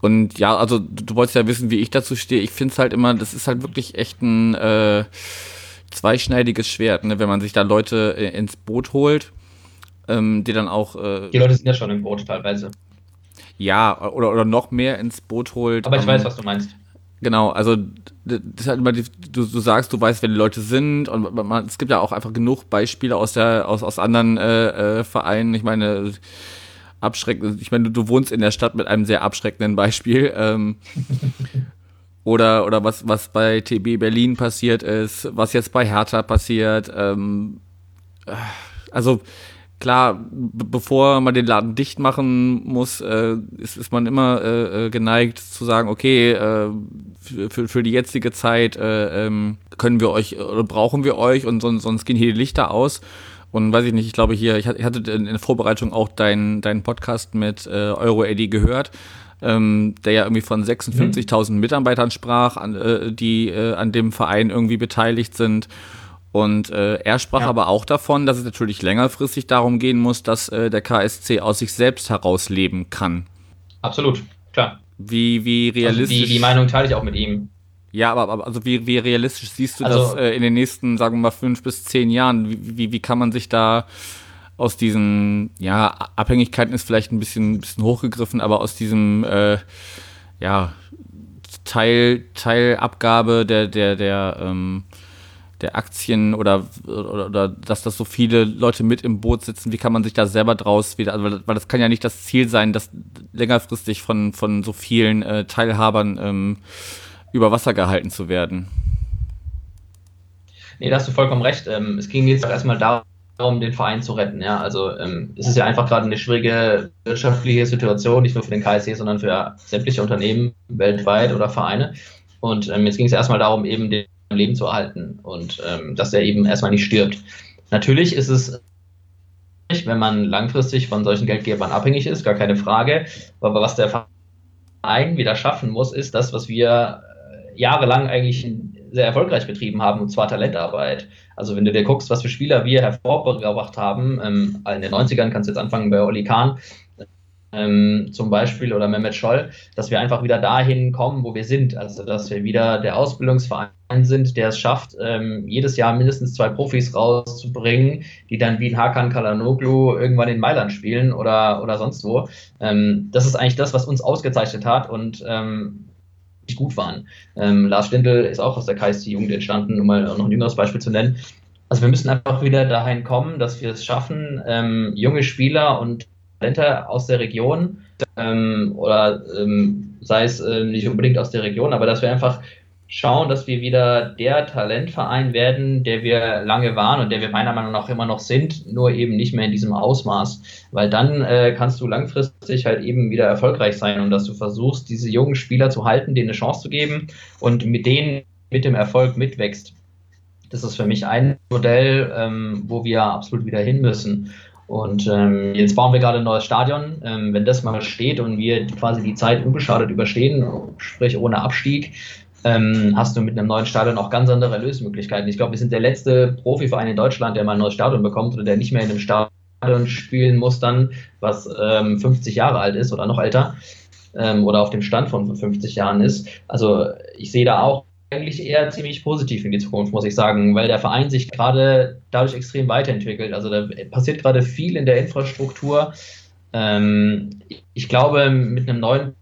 und ja, also du, du, wolltest ja wissen, wie ich dazu stehe. Ich finde es halt immer, das ist halt wirklich echt ein äh, zweischneidiges Schwert, ne? wenn man sich da Leute äh, ins Boot holt, ähm, die dann auch. Äh, die Leute sind ja schon im Boot teilweise. Ja, oder, oder noch mehr ins Boot holt. Aber ich ähm, weiß, was du meinst. Genau, also halt du, du sagst, du weißt, wer die Leute sind und man, es gibt ja auch einfach genug Beispiele aus der aus, aus anderen äh, äh, Vereinen. Ich meine, abschreckend, ich meine, du, du wohnst in der Stadt mit einem sehr abschreckenden Beispiel. Ähm, oder oder was was bei TB Berlin passiert ist, was jetzt bei Hertha passiert. Ähm, äh, also klar, bevor man den Laden dicht machen muss, äh, ist, ist man immer äh, äh, geneigt zu sagen, okay, äh, für, für die jetzige Zeit äh, ähm, können wir euch oder brauchen wir euch und sonst, sonst gehen hier die Lichter aus. Und weiß ich nicht, ich glaube hier, ich hatte in der Vorbereitung auch deinen deinen Podcast mit äh, Euro Eddie gehört. Ähm, der ja irgendwie von 56.000 mhm. Mitarbeitern sprach, an, äh, die äh, an dem Verein irgendwie beteiligt sind. Und äh, er sprach ja. aber auch davon, dass es natürlich längerfristig darum gehen muss, dass äh, der KSC aus sich selbst heraus leben kann. Absolut, klar. Wie, wie realistisch. Also die, die Meinung teile ich auch mit ihm. Ja, aber, aber also wie, wie realistisch siehst du also, das äh, in den nächsten, sagen wir mal, fünf bis zehn Jahren? Wie, wie, wie kann man sich da aus diesen, ja, Abhängigkeiten ist vielleicht ein bisschen, bisschen hochgegriffen, aber aus diesem, äh, ja, Teil, Teilabgabe der, der, der, ähm, der Aktien oder, oder, oder dass das so viele Leute mit im Boot sitzen, wie kann man sich da selber draus wieder, also, weil das kann ja nicht das Ziel sein, dass längerfristig von, von so vielen äh, Teilhabern ähm, über Wasser gehalten zu werden. Nee, da hast du vollkommen recht. Ähm, es ging jetzt erstmal darum, darum, den Verein zu retten. Ja, also ähm, es ist ja einfach gerade eine schwierige wirtschaftliche Situation, nicht nur für den KSC, sondern für sämtliche Unternehmen weltweit oder Vereine. Und ähm, jetzt ging es erstmal darum, eben den Leben zu erhalten und ähm, dass er eben erstmal nicht stirbt. Natürlich ist es wenn man langfristig von solchen Geldgebern abhängig ist, gar keine Frage. Aber was der Verein wieder schaffen muss, ist das, was wir äh, jahrelang eigentlich sehr erfolgreich betrieben haben, und zwar Talentarbeit. Also wenn du dir guckst, was für Spieler wir hervorgebracht haben, ähm, in den 90ern kannst du jetzt anfangen bei Oli Kahn, ähm, zum Beispiel oder Mehmet Scholl, dass wir einfach wieder dahin kommen, wo wir sind. Also dass wir wieder der Ausbildungsverein sind, der es schafft, ähm, jedes Jahr mindestens zwei Profis rauszubringen, die dann wie ein Hakan Kalanoglu irgendwann in Mailand spielen oder, oder sonst wo. Ähm, das ist eigentlich das, was uns ausgezeichnet hat und ähm, gut waren. Ähm, Lars Stindl ist auch aus der KSC-Jugend entstanden, um mal noch ein jüngeres Beispiel zu nennen. Also wir müssen einfach wieder dahin kommen, dass wir es schaffen, ähm, junge Spieler und Talente aus der Region ähm, oder ähm, sei es äh, nicht unbedingt aus der Region, aber dass wir einfach schauen, dass wir wieder der Talentverein werden, der wir lange waren und der wir meiner Meinung nach immer noch sind, nur eben nicht mehr in diesem Ausmaß. Weil dann äh, kannst du langfristig halt eben wieder erfolgreich sein und dass du versuchst, diese jungen Spieler zu halten, denen eine Chance zu geben und mit denen mit dem Erfolg mitwächst. Das ist für mich ein Modell, ähm, wo wir absolut wieder hin müssen. Und ähm, jetzt bauen wir gerade ein neues Stadion. Ähm, wenn das mal steht und wir quasi die Zeit unbeschadet überstehen, sprich ohne Abstieg, ähm, hast du mit einem neuen Stadion auch ganz andere Erlösmöglichkeiten. Ich glaube, wir sind der letzte Profiverein in Deutschland, der mal ein neues Stadion bekommt oder der nicht mehr in einem Stadion spielen muss dann, was ähm, 50 Jahre alt ist oder noch älter ähm, oder auf dem Stand von 50 Jahren ist. Also ich sehe da auch eigentlich eher ziemlich positiv in die Zukunft, muss ich sagen, weil der Verein sich gerade dadurch extrem weiterentwickelt. Also da passiert gerade viel in der Infrastruktur. Ähm, ich glaube, mit einem neuen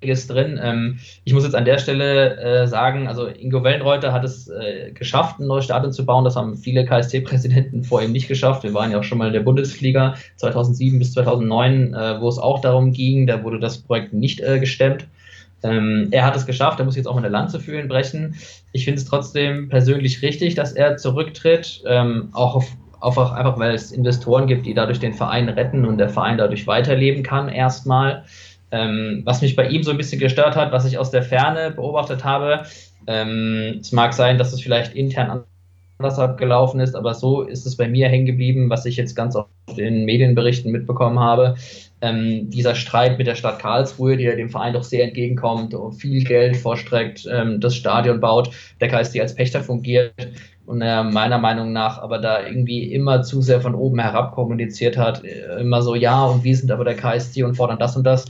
drin. Ähm, ich muss jetzt an der Stelle äh, sagen, also Ingo Wellenreuter hat es äh, geschafft, ein neues Stadion zu bauen. Das haben viele KSC-Präsidenten vor ihm nicht geschafft. Wir waren ja auch schon mal in der Bundesliga 2007 bis 2009, äh, wo es auch darum ging. Da wurde das Projekt nicht gestemmt. Ähm, er hat es geschafft, er muss jetzt auch eine Lanze für ihn brechen. Ich finde es trotzdem persönlich richtig, dass er zurücktritt, ähm, auch auf, auf, einfach weil es Investoren gibt, die dadurch den Verein retten und der Verein dadurch weiterleben kann erstmal. Ähm, was mich bei ihm so ein bisschen gestört hat, was ich aus der Ferne beobachtet habe, ähm, es mag sein, dass es vielleicht intern anders abgelaufen ist, aber so ist es bei mir hängen geblieben, was ich jetzt ganz oft in Medienberichten mitbekommen habe. Ähm, dieser Streit mit der Stadt Karlsruhe, die ja dem Verein doch sehr entgegenkommt und viel Geld vorstreckt, ähm, das Stadion baut, der KSC als Pächter fungiert und er meiner Meinung nach aber da irgendwie immer zu sehr von oben herab kommuniziert hat, immer so, ja, und wir sind aber der KSC und fordern das und das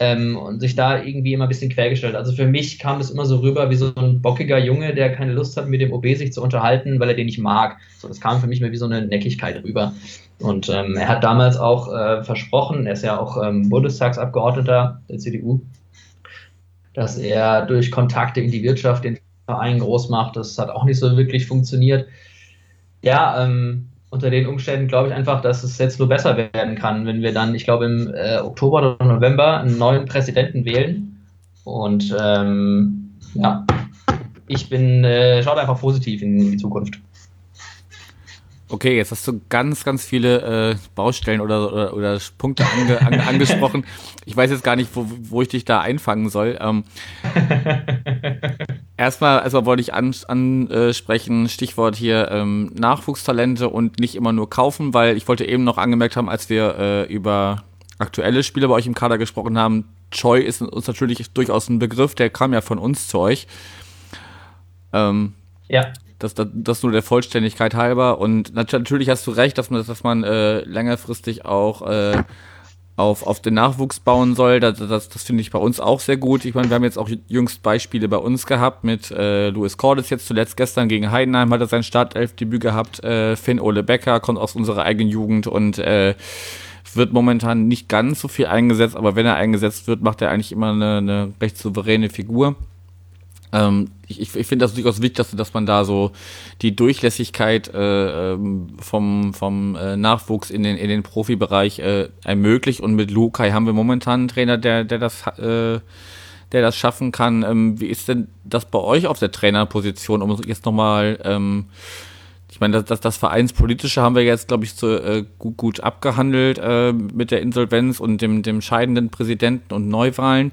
ähm, und sich da irgendwie immer ein bisschen quergestellt. Also für mich kam das immer so rüber wie so ein bockiger Junge, der keine Lust hat, mit dem OB sich zu unterhalten, weil er den nicht mag. So, das kam für mich mehr wie so eine Neckigkeit rüber. Und ähm, er hat damals auch äh, versprochen, er ist ja auch ähm, Bundestagsabgeordneter der CDU, dass er durch Kontakte in die Wirtschaft den Verein groß macht. Das hat auch nicht so wirklich funktioniert. Ja, ähm, unter den Umständen glaube ich einfach, dass es jetzt nur besser werden kann, wenn wir dann, ich glaube, im äh, Oktober oder November einen neuen Präsidenten wählen. Und ähm, ja, ich bin, äh, schaut einfach positiv in die Zukunft. Okay, jetzt hast du ganz, ganz viele äh, Baustellen oder, oder, oder Punkte ange, an, angesprochen. Ich weiß jetzt gar nicht, wo, wo ich dich da einfangen soll. Ähm, erstmal, erstmal wollte ich ansprechen, an, Stichwort hier ähm, Nachwuchstalente und nicht immer nur kaufen, weil ich wollte eben noch angemerkt haben, als wir äh, über aktuelle Spieler bei euch im Kader gesprochen haben, Choi ist uns natürlich durchaus ein Begriff, der kam ja von uns zu euch. Ähm, ja. Das, das, das nur der Vollständigkeit halber. Und natürlich hast du recht, dass man, dass man äh, längerfristig auch äh, auf, auf den Nachwuchs bauen soll. Das, das, das finde ich bei uns auch sehr gut. Ich meine, wir haben jetzt auch jüngst Beispiele bei uns gehabt mit äh, Louis Cordes jetzt zuletzt gestern gegen Heidenheim hat er sein Startelfdebüt gehabt. Äh, Finn Ole Becker kommt aus unserer eigenen Jugend und äh, wird momentan nicht ganz so viel eingesetzt, aber wenn er eingesetzt wird, macht er eigentlich immer eine, eine recht souveräne Figur. Ähm, ich ich finde das durchaus wichtig, dass, dass man da so die Durchlässigkeit äh, ähm, vom, vom äh, Nachwuchs in den, in den Profibereich äh, ermöglicht. Und mit Lukai haben wir momentan einen Trainer, der, der das äh, der das schaffen kann. Ähm, wie ist denn das bei euch auf der Trainerposition, um jetzt nochmal ähm, Ich meine, das, das, das Vereinspolitische haben wir jetzt, glaube ich, so, äh, gut, gut abgehandelt äh, mit der Insolvenz und dem, dem scheidenden Präsidenten und Neuwahlen.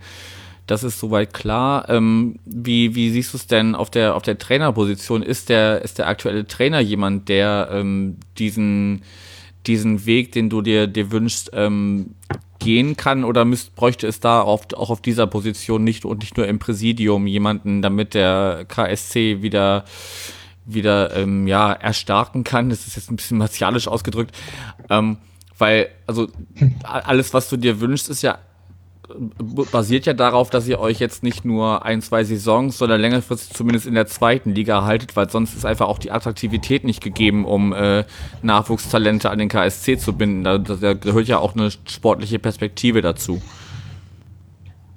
Das ist soweit klar. Ähm, wie, wie siehst du es denn auf der, auf der Trainerposition? Ist der, ist der aktuelle Trainer jemand, der ähm, diesen, diesen Weg, den du dir, dir wünschst, ähm, gehen kann oder müsst, bräuchte es da auf, auch auf dieser Position nicht und nicht nur im Präsidium jemanden, damit der KSC wieder wieder ähm, ja erstarken kann. Das ist jetzt ein bisschen martialisch ausgedrückt, ähm, weil also alles, was du dir wünschst, ist ja basiert ja darauf, dass ihr euch jetzt nicht nur ein, zwei Saisons, sondern längerfristig zumindest in der zweiten Liga haltet, weil sonst ist einfach auch die Attraktivität nicht gegeben, um äh, Nachwuchstalente an den KSC zu binden. Da, da gehört ja auch eine sportliche Perspektive dazu.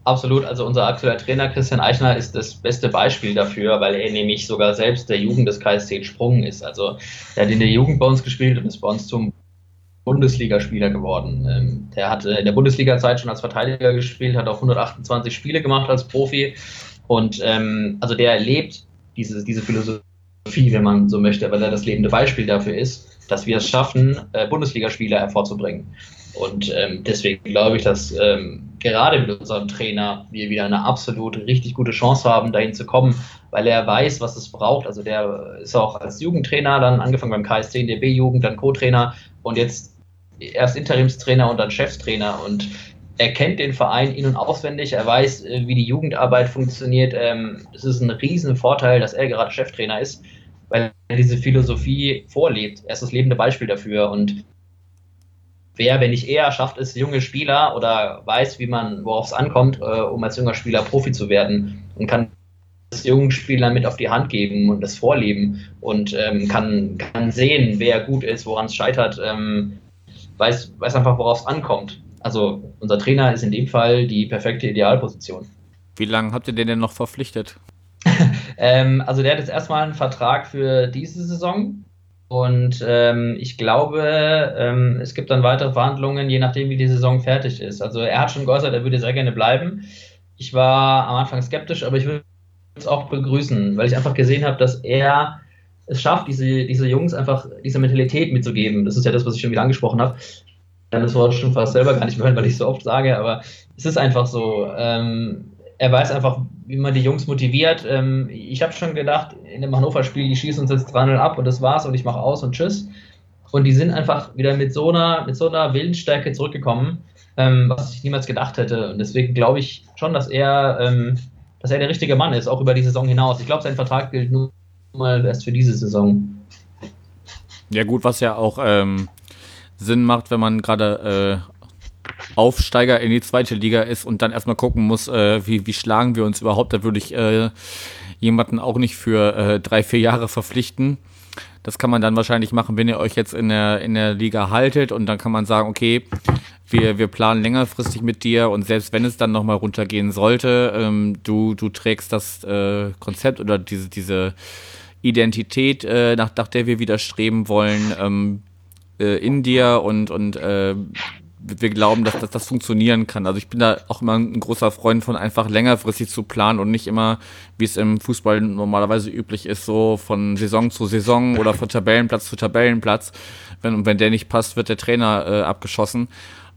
Absolut, also unser aktueller Trainer Christian Eichner ist das beste Beispiel dafür, weil er nämlich sogar selbst der Jugend des KSC entsprungen ist. Also er hat in der Jugend bei uns gespielt und ist bei uns zum Bundesligaspieler geworden. Ähm, der hat in der Bundesliga-Zeit schon als Verteidiger gespielt, hat auch 128 Spiele gemacht als Profi. Und ähm, also der erlebt diese, diese Philosophie, wenn man so möchte, weil er das lebende Beispiel dafür ist, dass wir es schaffen, äh, Bundesligaspieler hervorzubringen. Und ähm, deswegen glaube ich, dass ähm, gerade mit unserem Trainer wir wieder eine absolut richtig gute Chance haben, dahin zu kommen, weil er weiß, was es braucht. Also der ist auch als Jugendtrainer dann angefangen beim KSC in der B-Jugend, dann Co-Trainer und jetzt erst Interimstrainer und dann Chefstrainer und er kennt den Verein in- und auswendig, er weiß, äh, wie die Jugendarbeit funktioniert. Ähm, es ist ein Riesenvorteil, dass er gerade Cheftrainer ist, weil er diese Philosophie vorlebt. Er ist das lebende Beispiel dafür und wer, wenn nicht er, schafft es, junge Spieler oder weiß, wie man, worauf es ankommt, äh, um als junger Spieler Profi zu werden und kann das jungen Spieler mit auf die Hand geben und das vorleben und ähm, kann, kann sehen, wer gut ist, woran es scheitert, ähm, weiß, weiß einfach, worauf es ankommt. Also unser Trainer ist in dem Fall die perfekte Idealposition. Wie lange habt ihr den denn noch verpflichtet? ähm, also der hat jetzt erstmal einen Vertrag für diese Saison. Und ähm, ich glaube, ähm, es gibt dann weitere Verhandlungen, je nachdem, wie die Saison fertig ist. Also er hat schon geäußert, er würde sehr gerne bleiben. Ich war am Anfang skeptisch, aber ich würde es auch begrüßen, weil ich einfach gesehen habe, dass er es schafft, diese, diese Jungs einfach diese Mentalität mitzugeben. Das ist ja das, was ich schon wieder angesprochen habe. Dann das Wort stimmt fast selber gar nicht mehr, weil ich es so oft sage, aber es ist einfach so. Ähm, er weiß einfach, wie man die Jungs motiviert. Ähm, ich habe schon gedacht, in dem Hannover-Spiel, die schießen uns jetzt 3-0 ab und das war's und ich mache aus und tschüss. Und die sind einfach wieder mit so einer, mit so einer Willensstärke zurückgekommen, ähm, was ich niemals gedacht hätte. Und deswegen glaube ich schon, dass er, ähm, dass er der richtige Mann ist, auch über die Saison hinaus. Ich glaube, sein Vertrag gilt nur mal erst für diese Saison. Ja, gut, was ja auch ähm, Sinn macht, wenn man gerade äh, Aufsteiger in die zweite Liga ist und dann erstmal gucken muss, äh, wie, wie schlagen wir uns überhaupt. Da würde ich äh, jemanden auch nicht für äh, drei, vier Jahre verpflichten. Das kann man dann wahrscheinlich machen, wenn ihr euch jetzt in der, in der Liga haltet und dann kann man sagen, okay, wir, wir planen längerfristig mit dir und selbst wenn es dann nochmal runtergehen sollte, ähm, du, du trägst das äh, Konzept oder diese, diese Identität, äh, nach, nach der wir wieder streben wollen, ähm, äh, in dir und, und äh, wir glauben, dass, dass das funktionieren kann. Also ich bin da auch immer ein großer Freund von einfach längerfristig zu planen und nicht immer, wie es im Fußball normalerweise üblich ist, so von Saison zu Saison oder von Tabellenplatz zu Tabellenplatz. Wenn, wenn der nicht passt, wird der Trainer äh, abgeschossen.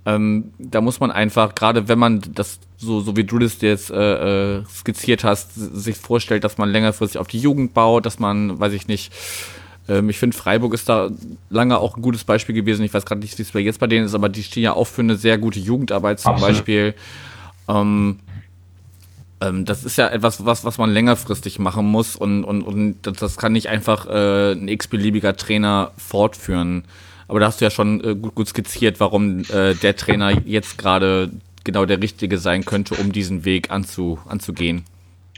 Ähm, da muss man einfach, gerade wenn man das so, so wie du das jetzt äh, äh, skizziert hast, sich vorstellt, dass man längerfristig auf die Jugend baut, dass man, weiß ich nicht, ähm, ich finde, Freiburg ist da lange auch ein gutes Beispiel gewesen. Ich weiß gerade nicht, wie es jetzt bei denen ist, aber die stehen ja auch für eine sehr gute Jugendarbeit zum Absolut. Beispiel. Ähm, ähm, das ist ja etwas, was, was man längerfristig machen muss und, und, und das kann nicht einfach äh, ein x-beliebiger Trainer fortführen. Aber da hast du ja schon äh, gut, gut skizziert, warum äh, der Trainer jetzt gerade genau der Richtige sein könnte, um diesen Weg anzu, anzugehen.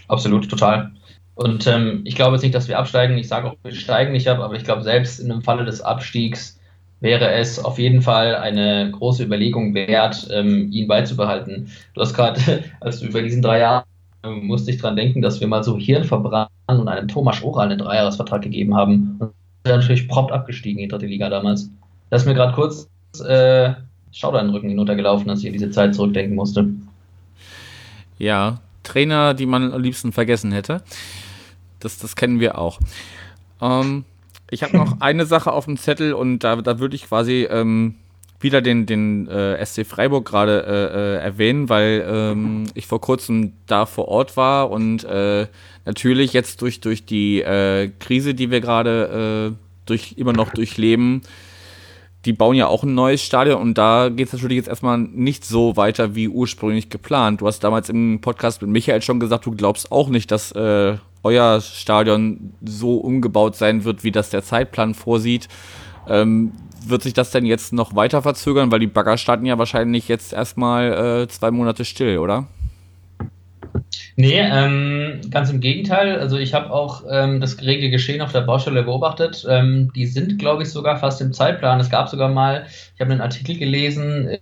Absolut, total. Und ähm, ich glaube jetzt nicht, dass wir absteigen. Ich sage auch, wir steigen nicht ab, aber ich glaube, selbst in dem Falle des Abstiegs wäre es auf jeden Fall eine große Überlegung wert, ähm, ihn beizubehalten. Du hast gerade, als du über diesen drei Jahre ähm, musste ich dran denken, dass wir mal so Hirn verbrannt und einem Thomas Oral einen Dreijahresvertrag gegeben haben. Und der natürlich prompt abgestiegen in die dritte Liga damals. Da ist mir gerade kurz äh, Schauder in den Rücken hinuntergelaufen, als ich diese Zeit zurückdenken musste. Ja, Trainer, die man am liebsten vergessen hätte. Das, das kennen wir auch. Ähm, ich habe noch eine Sache auf dem Zettel und da, da würde ich quasi ähm, wieder den, den äh, SC Freiburg gerade äh, äh, erwähnen, weil ähm, ich vor kurzem da vor Ort war und äh, natürlich jetzt durch, durch die äh, Krise, die wir gerade äh, durch, immer noch durchleben, die bauen ja auch ein neues Stadion und da geht es natürlich jetzt erstmal nicht so weiter wie ursprünglich geplant. Du hast damals im Podcast mit Michael schon gesagt, du glaubst auch nicht, dass äh, euer Stadion so umgebaut sein wird, wie das der Zeitplan vorsieht. Ähm, wird sich das denn jetzt noch weiter verzögern? Weil die Bagger starten ja wahrscheinlich jetzt erstmal äh, zwei Monate still, oder? Nee, ähm, ganz im Gegenteil. Also ich habe auch ähm, das rege Geschehen auf der Baustelle beobachtet. Ähm, die sind, glaube ich, sogar fast im Zeitplan. Es gab sogar mal, ich habe einen Artikel gelesen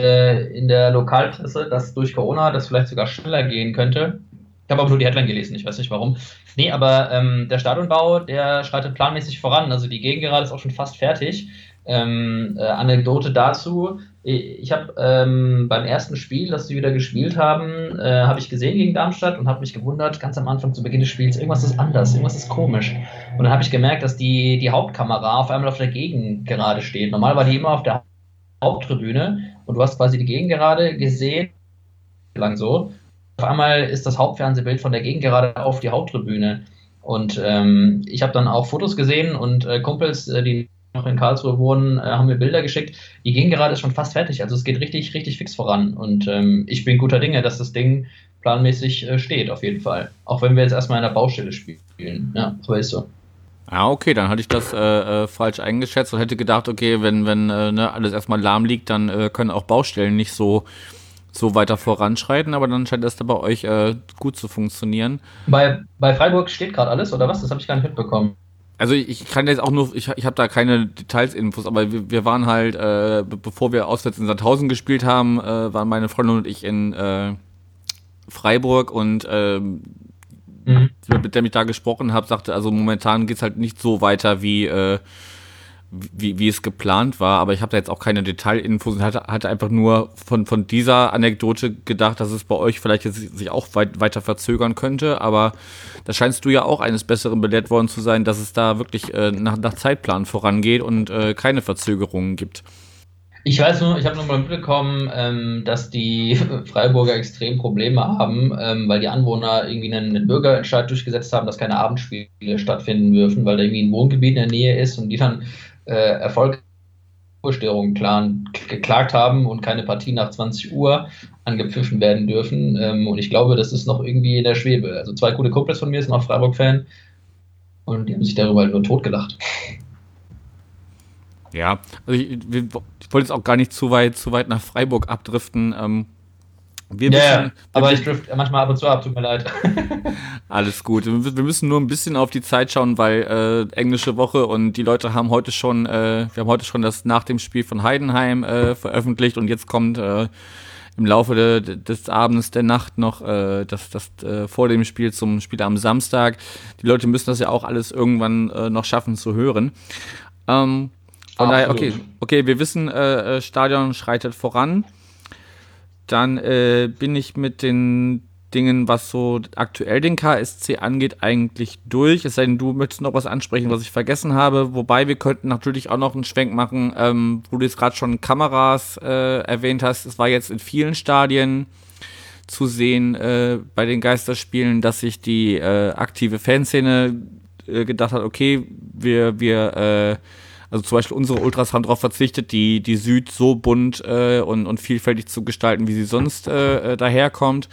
äh, in der Lokalpresse, dass durch Corona das vielleicht sogar schneller gehen könnte. Ich habe aber nur die Headline gelesen, ich weiß nicht warum. Nee, aber ähm, der Stadionbau, der schreitet planmäßig voran. Also die Gegengerade ist auch schon fast fertig. Ähm, äh, Anekdote dazu. Ich habe ähm, beim ersten Spiel, das sie wieder gespielt haben, äh, habe ich gesehen gegen Darmstadt und habe mich gewundert, ganz am Anfang zu Beginn des Spiels, irgendwas ist anders, irgendwas ist komisch. Und dann habe ich gemerkt, dass die, die Hauptkamera auf einmal auf der Gegengerade steht. Normal war die immer auf der Haupttribüne und du hast quasi die Gegengerade gesehen, lang so. Auf einmal ist das Hauptfernsehbild von der Gegengerade auf die Haupttribüne. Und ähm, ich habe dann auch Fotos gesehen und äh, Kumpels, äh, die noch in Karlsruhe wohnen, äh, haben mir Bilder geschickt. Die gehen gerade schon fast fertig. Also es geht richtig, richtig fix voran. Und ähm, ich bin guter Dinge, dass das Ding planmäßig äh, steht, auf jeden Fall. Auch wenn wir jetzt erstmal in der Baustelle spielen. Ja, so ist so. Ah, okay, dann hatte ich das äh, äh, falsch eingeschätzt und hätte gedacht, okay, wenn, wenn äh, ne, alles erstmal lahm liegt, dann äh, können auch Baustellen nicht so, so weiter voranschreiten, aber dann scheint das da bei euch gut zu funktionieren. Bei, bei Freiburg steht gerade alles, oder was? Das habe ich gar nicht mitbekommen. Also ich kann jetzt auch nur, ich, ich habe da keine Details, Infos, aber wir, wir waren halt, äh, bevor wir auswärts in Sandhausen gespielt haben, äh, waren meine Freundin und ich in äh, Freiburg und ähm, mhm. mit der ich da gesprochen habe, sagte, also momentan geht's halt nicht so weiter wie äh, wie, wie es geplant war, aber ich habe da jetzt auch keine Detailinfos und hatte, hatte einfach nur von, von dieser Anekdote gedacht, dass es bei euch vielleicht jetzt sich auch weit, weiter verzögern könnte, aber da scheinst du ja auch eines Besseren belehrt worden zu sein, dass es da wirklich äh, nach, nach Zeitplan vorangeht und äh, keine Verzögerungen gibt. Ich weiß nur, ich habe nur mal mitbekommen, ähm, dass die Freiburger extrem Probleme haben, ähm, weil die Anwohner irgendwie einen, einen, Bürgerentscheid durchgesetzt haben, dass keine Abendspiele stattfinden dürfen, weil da irgendwie ein Wohngebiet in der Nähe ist und die dann äh, Erfolgsstörungen geklagt haben und keine Partie nach 20 Uhr angepfiffen werden dürfen. Ähm, und ich glaube, das ist noch irgendwie in der Schwebe. Also zwei gute Kumpels von mir sind auch Freiburg-Fan und die haben sich darüber halt nur totgelacht. Ja, also ich, ich, wollte jetzt auch gar nicht zu weit, zu weit nach Freiburg abdriften. Ähm, wir ja, müssen, aber ich drift manchmal ab und zu ab, tut mir leid. Alles gut. Wir müssen nur ein bisschen auf die Zeit schauen, weil äh, englische Woche und die Leute haben heute schon, äh, wir haben heute schon das nach dem Spiel von Heidenheim äh, veröffentlicht und jetzt kommt äh, im Laufe de, des Abends, der Nacht noch äh, das, das äh, vor dem Spiel zum Spiel am Samstag. Die Leute müssen das ja auch alles irgendwann äh, noch schaffen zu hören. Ähm, von Absolut. daher, okay, okay, wir wissen, äh, äh Stadion schreitet voran. Dann äh, bin ich mit den Dingen, was so aktuell den KSC angeht, eigentlich durch. Es sei denn, du möchtest noch was ansprechen, was ich vergessen habe. Wobei wir könnten natürlich auch noch einen Schwenk machen, ähm, wo du jetzt gerade schon Kameras äh, erwähnt hast. Es war jetzt in vielen Stadien zu sehen äh, bei den Geisterspielen, dass sich die äh, aktive Fanszene äh, gedacht hat, okay, wir, wir äh, also zum Beispiel unsere Ultras haben darauf verzichtet, die, die Süd so bunt äh, und, und vielfältig zu gestalten, wie sie sonst äh, äh, daherkommt.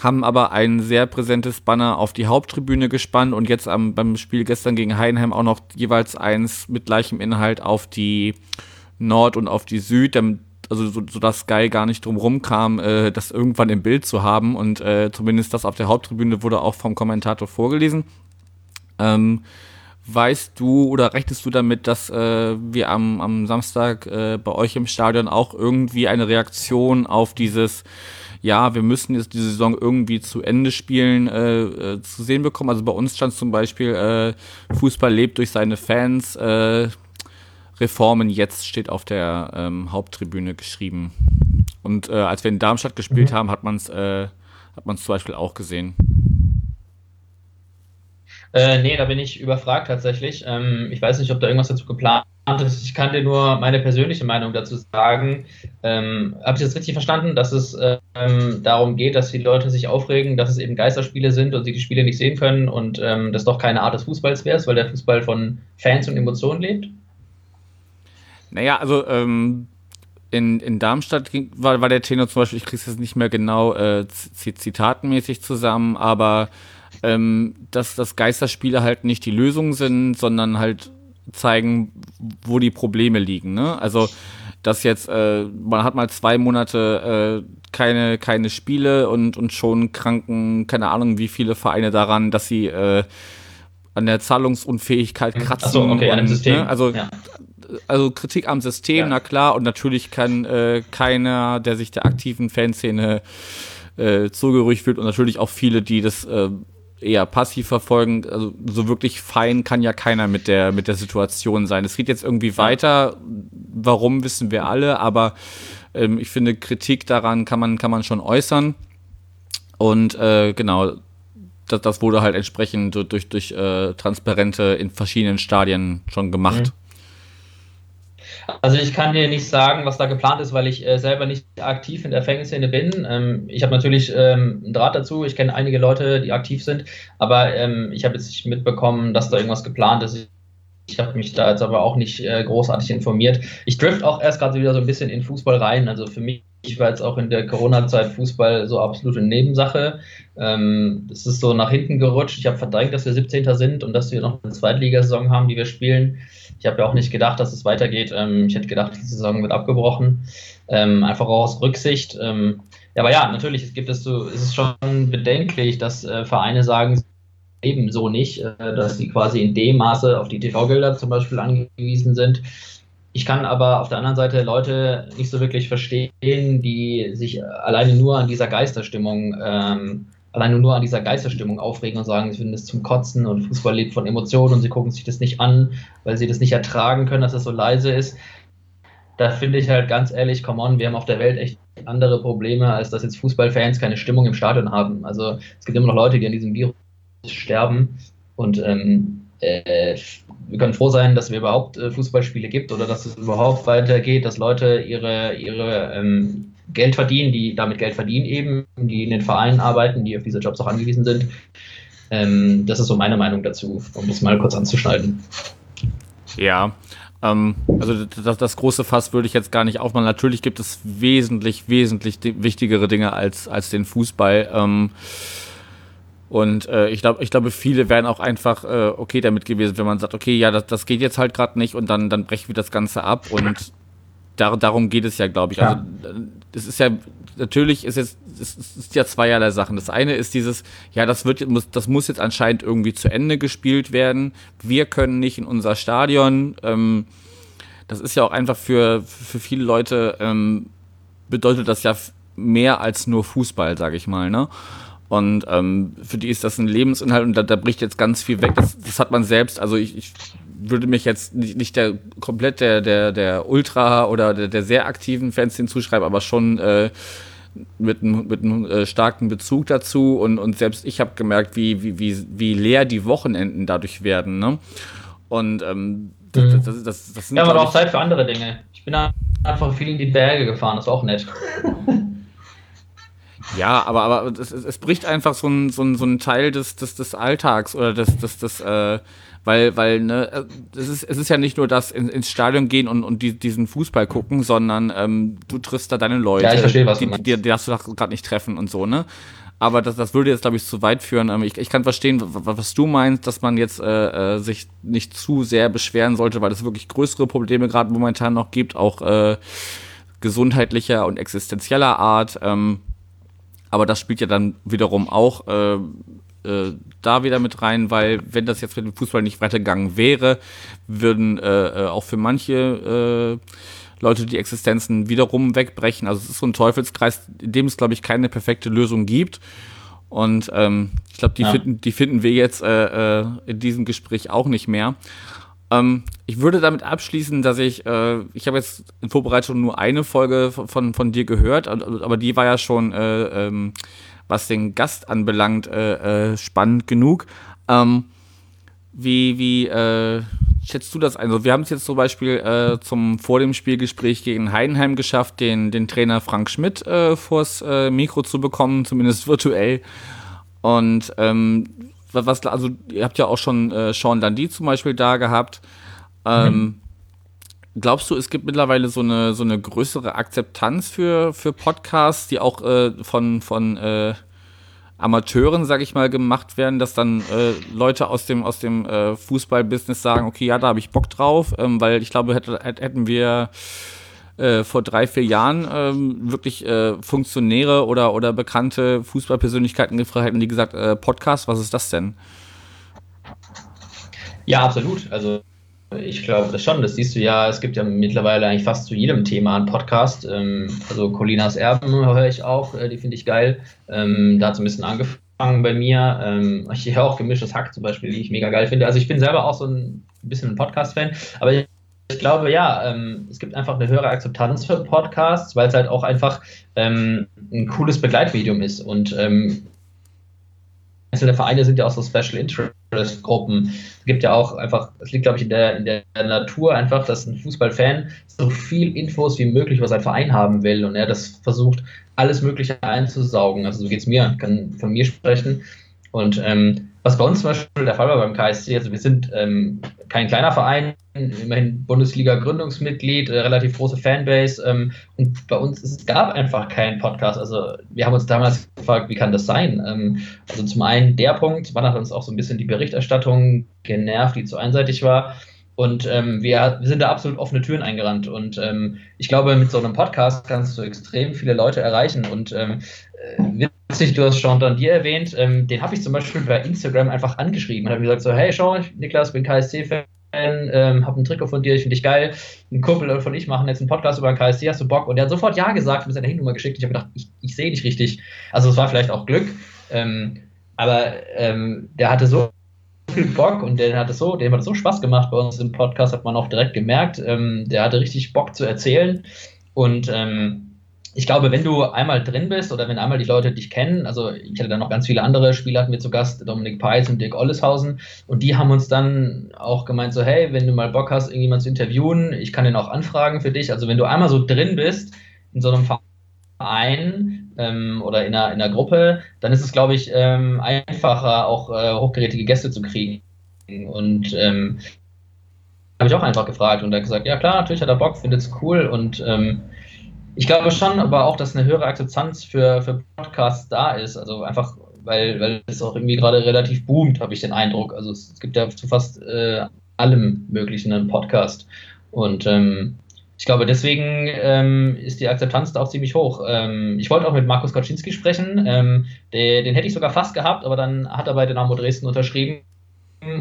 Haben aber ein sehr präsentes Banner auf die Haupttribüne gespannt und jetzt am, beim Spiel gestern gegen Heidenheim auch noch jeweils eins mit gleichem Inhalt auf die Nord und auf die Süd, also so, so dass Sky gar nicht drum kam, äh, das irgendwann im Bild zu haben und äh, zumindest das auf der Haupttribüne wurde auch vom Kommentator vorgelesen. Ähm, Weißt du oder rechnest du damit, dass äh, wir am, am Samstag äh, bei euch im Stadion auch irgendwie eine Reaktion auf dieses, ja, wir müssen jetzt die Saison irgendwie zu Ende spielen, äh, äh, zu sehen bekommen? Also bei uns stand zum Beispiel, äh, Fußball lebt durch seine Fans, äh, Reformen jetzt steht auf der ähm, Haupttribüne geschrieben. Und als wir in Darmstadt gespielt mhm. haben, hat man es äh, hat man zum Beispiel auch gesehen. Äh, nee, da bin ich überfragt tatsächlich. Ähm, ich weiß nicht, ob da irgendwas dazu geplant ist. Ich kann dir nur meine persönliche Meinung dazu sagen. Ähm, Habe ich das richtig verstanden, dass es ähm, darum geht, dass die Leute sich aufregen, dass es eben Geisterspiele sind und sie die Spiele nicht sehen können und ähm, das doch keine Art des Fußballs wäre, weil der Fußball von Fans und Emotionen lebt? Naja, also ähm, in, in Darmstadt ging, war, war der Tenor zum Beispiel, ich kriege es jetzt nicht mehr genau äh, zitatenmäßig zusammen, aber ähm, dass, dass Geisterspiele halt nicht die Lösung sind, sondern halt zeigen, wo die Probleme liegen. Ne? Also dass jetzt, äh, man hat mal zwei Monate äh, keine, keine Spiele und, und schon kranken, keine Ahnung, wie viele Vereine daran, dass sie äh, an der Zahlungsunfähigkeit kratzen. So, okay, und, an dem System. Ne? Also ja also Kritik am System, ja. na klar, und natürlich kann äh, keiner, der sich der aktiven Fanszene äh, zugehörig fühlt und natürlich auch viele, die das äh, eher passiv verfolgen, also so wirklich fein kann ja keiner mit der mit der Situation sein. Es geht jetzt irgendwie weiter, warum wissen wir alle, aber ähm, ich finde Kritik daran kann man kann man schon äußern und äh, genau das, das wurde halt entsprechend durch durch, durch äh, Transparente in verschiedenen Stadien schon gemacht. Mhm. Also ich kann dir nicht sagen, was da geplant ist, weil ich äh, selber nicht aktiv in der Fanszene bin. Ähm, ich habe natürlich ähm, einen Draht dazu. Ich kenne einige Leute, die aktiv sind, aber ähm, ich habe jetzt nicht mitbekommen, dass da irgendwas geplant ist. Ich habe mich da jetzt aber auch nicht äh, großartig informiert. Ich drift auch erst gerade wieder so ein bisschen in Fußball rein. Also für mich war jetzt auch in der Corona-Zeit Fußball so absolute Nebensache. Ähm, es ist so nach hinten gerutscht. Ich habe verdrängt, dass wir 17. sind und dass wir noch eine Zweitligasaison haben, die wir spielen. Ich habe ja auch nicht gedacht, dass es weitergeht. Ähm, ich hätte gedacht, die Saison wird abgebrochen. Ähm, einfach aus Rücksicht. Ähm, ja, aber ja, natürlich gibt es so, ist es schon bedenklich, dass äh, Vereine sagen, ebenso nicht, äh, dass sie quasi in dem Maße auf die TV-Gelder zum Beispiel angewiesen sind. Ich kann aber auf der anderen Seite Leute nicht so wirklich verstehen, die sich alleine nur an dieser Geisterstimmung ähm, alleine nur an dieser Geisterstimmung aufregen und sagen, sie finden es zum Kotzen und Fußball lebt von Emotionen und sie gucken sich das nicht an, weil sie das nicht ertragen können, dass das so leise ist. Da finde ich halt ganz ehrlich, come on, wir haben auf der Welt echt andere Probleme, als dass jetzt Fußballfans keine Stimmung im Stadion haben. Also es gibt immer noch Leute, die an diesem Virus sterben und ähm, äh, wir können froh sein, dass wir überhaupt äh, Fußballspiele gibt oder dass es überhaupt weitergeht, dass Leute ihre, ihre ähm, Geld verdienen, die damit Geld verdienen eben, die in den Vereinen arbeiten, die auf diese Jobs auch angewiesen sind. Ähm, das ist so meine Meinung dazu, um das mal kurz anzuschneiden. Ja, ähm, also das, das, große Fass würde ich jetzt gar nicht aufmachen. Natürlich gibt es wesentlich, wesentlich wichtigere Dinge als, als den Fußball. Ähm, und äh, ich glaube, ich glaube, viele wären auch einfach äh, okay damit gewesen, wenn man sagt, okay, ja, das, das geht jetzt halt gerade nicht und dann, dann brechen wir das Ganze ab. Und dar darum geht es ja, glaube ich. Ja. Also es ist ja natürlich ist jetzt es ist ja zweierlei Sachen. Das eine ist dieses, ja, das wird muss das muss jetzt anscheinend irgendwie zu Ende gespielt werden. Wir können nicht in unser Stadion. Ähm, das ist ja auch einfach für für viele Leute ähm, bedeutet das ja mehr als nur Fußball, sage ich mal, ne? Und ähm, für die ist das ein Lebensinhalt und da, da bricht jetzt ganz viel weg. Das, das hat man selbst, also ich, ich würde mich jetzt nicht, nicht der komplett der, der, der Ultra oder der, der sehr aktiven Fans hinzuschreiben, aber schon äh, mit einem mit einem äh, starken Bezug dazu und, und selbst ich habe gemerkt, wie, wie, wie, wie leer die Wochenenden dadurch werden. Ne? Und ähm, das, mhm. das, das, das, sind. Ja, aber auch Zeit für andere Dinge. Ich bin einfach viel in die Berge gefahren, das war auch nett. Ja, aber, aber es, es bricht einfach so ein, so ein, so ein Teil des, des, des Alltags oder des, des, des äh, weil, weil, ne, äh, es ist, es ist ja nicht nur das in, ins Stadion gehen und, und die, diesen Fußball gucken, sondern ähm, du triffst da deine Leute. Ja, ich verstehe, was die, du die, die darfst du gerade nicht treffen und so, ne? Aber das, das würde jetzt, glaube ich, zu weit führen. Ähm, ich, ich kann verstehen, was du meinst, dass man jetzt äh, äh, sich nicht zu sehr beschweren sollte, weil es wirklich größere Probleme gerade momentan noch gibt, auch äh, gesundheitlicher und existenzieller Art. Ähm, aber das spielt ja dann wiederum auch äh, äh, da wieder mit rein, weil wenn das jetzt mit dem Fußball nicht weitergegangen wäre, würden äh, äh, auch für manche äh, Leute die Existenzen wiederum wegbrechen. Also es ist so ein Teufelskreis, in dem es, glaube ich, keine perfekte Lösung gibt. Und ähm, ich glaube, die, ja. finden, die finden wir jetzt äh, äh, in diesem Gespräch auch nicht mehr. Ähm, ich würde damit abschließen, dass ich, äh, ich habe jetzt in Vorbereitung nur eine Folge von, von, dir gehört, aber die war ja schon äh, ähm, was den Gast anbelangt, äh, äh, spannend genug. Ähm, Wie, wie äh, schätzt du das ein? Also wir haben es jetzt zum Beispiel äh, zum vor dem Spielgespräch gegen Heidenheim geschafft, den, den Trainer Frank Schmidt äh, vors äh, Mikro zu bekommen, zumindest virtuell. Und ähm, was, also ihr habt ja auch schon äh, Sean Dundee zum Beispiel da gehabt. Ähm, mhm. Glaubst du, es gibt mittlerweile so eine, so eine größere Akzeptanz für, für Podcasts, die auch äh, von, von äh, Amateuren, sag ich mal, gemacht werden, dass dann äh, Leute aus dem, aus dem äh, Fußballbusiness sagen, okay, ja, da habe ich Bock drauf, ähm, weil ich glaube, hätte, hätten wir äh, vor drei, vier Jahren ähm, wirklich äh, Funktionäre oder, oder bekannte Fußballpersönlichkeiten gefragt, hätten die gesagt, äh, Podcast, was ist das denn? Ja, absolut. Also ich glaube das schon, das siehst du ja, es gibt ja mittlerweile eigentlich fast zu jedem Thema einen Podcast. Ähm, also Colinas Erben höre ich auch, äh, die finde ich geil. Ähm, da hat es ein bisschen angefangen bei mir. Ähm, ich höre auch gemischtes Hack zum Beispiel, die ich mega geil finde. Also ich bin selber auch so ein bisschen ein Podcast-Fan, aber ich, glaube, ja, es gibt einfach eine höhere Akzeptanz für Podcasts, weil es halt auch einfach ein cooles Begleitmedium ist. Und einzelne Vereine sind ja auch so Special Interest Gruppen. Es gibt ja auch einfach, es liegt glaube ich in der, in der Natur einfach, dass ein Fußballfan so viel Infos wie möglich über seinen Verein haben will und er das versucht, alles Mögliche einzusaugen. Also so geht es mir, kann von mir sprechen. Und ähm, was bei uns zum Beispiel der Fall war beim KSC, also wir sind ähm, kein kleiner Verein, immerhin Bundesliga-Gründungsmitglied, äh, relativ große Fanbase ähm, und bei uns es gab einfach keinen Podcast. Also wir haben uns damals gefragt, wie kann das sein? Ähm, also zum einen der Punkt, wann hat uns auch so ein bisschen die Berichterstattung genervt, die zu einseitig war. Und ähm, wir, wir, sind da absolut offene Türen eingerannt. Und ähm, ich glaube, mit so einem Podcast kannst du extrem viele Leute erreichen. Und ähm, äh, witzig, du hast Sean Dandier erwähnt. Ähm, den habe ich zum Beispiel bei Instagram einfach angeschrieben und habe gesagt: so, Hey Sean, Niklas, bin KSC-Fan. Ähm, habe ein Trikot von dir, ich finde dich geil. Ein Kumpel von ich machen jetzt einen Podcast über den KSC, hast du Bock? Und der hat sofort Ja gesagt, mir seine Handynummer geschickt. Ich habe gedacht, ich, ich sehe dich richtig. Also, es war vielleicht auch Glück. Ähm, aber ähm, der hatte so viel Bock und der hat so, dem hat es so Spaß gemacht bei uns im Podcast, hat man auch direkt gemerkt. Ähm, der hatte richtig Bock zu erzählen. Und ähm, ich glaube, wenn du einmal drin bist oder wenn einmal die Leute dich kennen, also ich hatte dann noch ganz viele andere Spieler hatten wir zu Gast, Dominik Peitz und Dirk Olleshausen, und die haben uns dann auch gemeint, so, hey, wenn du mal Bock hast, irgendjemand zu interviewen, ich kann den auch anfragen für dich. Also wenn du einmal so drin bist in so einem Verein ähm, oder in einer, in einer Gruppe, dann ist es, glaube ich, ähm, einfacher, auch äh, hochgerätige Gäste zu kriegen. Und ähm, habe ich auch einfach gefragt und er hat gesagt, ja klar, natürlich hat er Bock, findet es cool und ähm, ich glaube schon, aber auch, dass eine höhere Akzeptanz für, für Podcasts da ist. Also einfach, weil, weil es auch irgendwie gerade relativ boomt, habe ich den Eindruck. Also es, es gibt ja zu fast äh, allem möglichen einen Podcast. Und ähm, ich glaube, deswegen ähm, ist die Akzeptanz da auch ziemlich hoch. Ähm, ich wollte auch mit Markus Kaczynski sprechen. Ähm, den, den, hätte ich sogar fast gehabt, aber dann hat er bei Dynamo Dresden unterschrieben.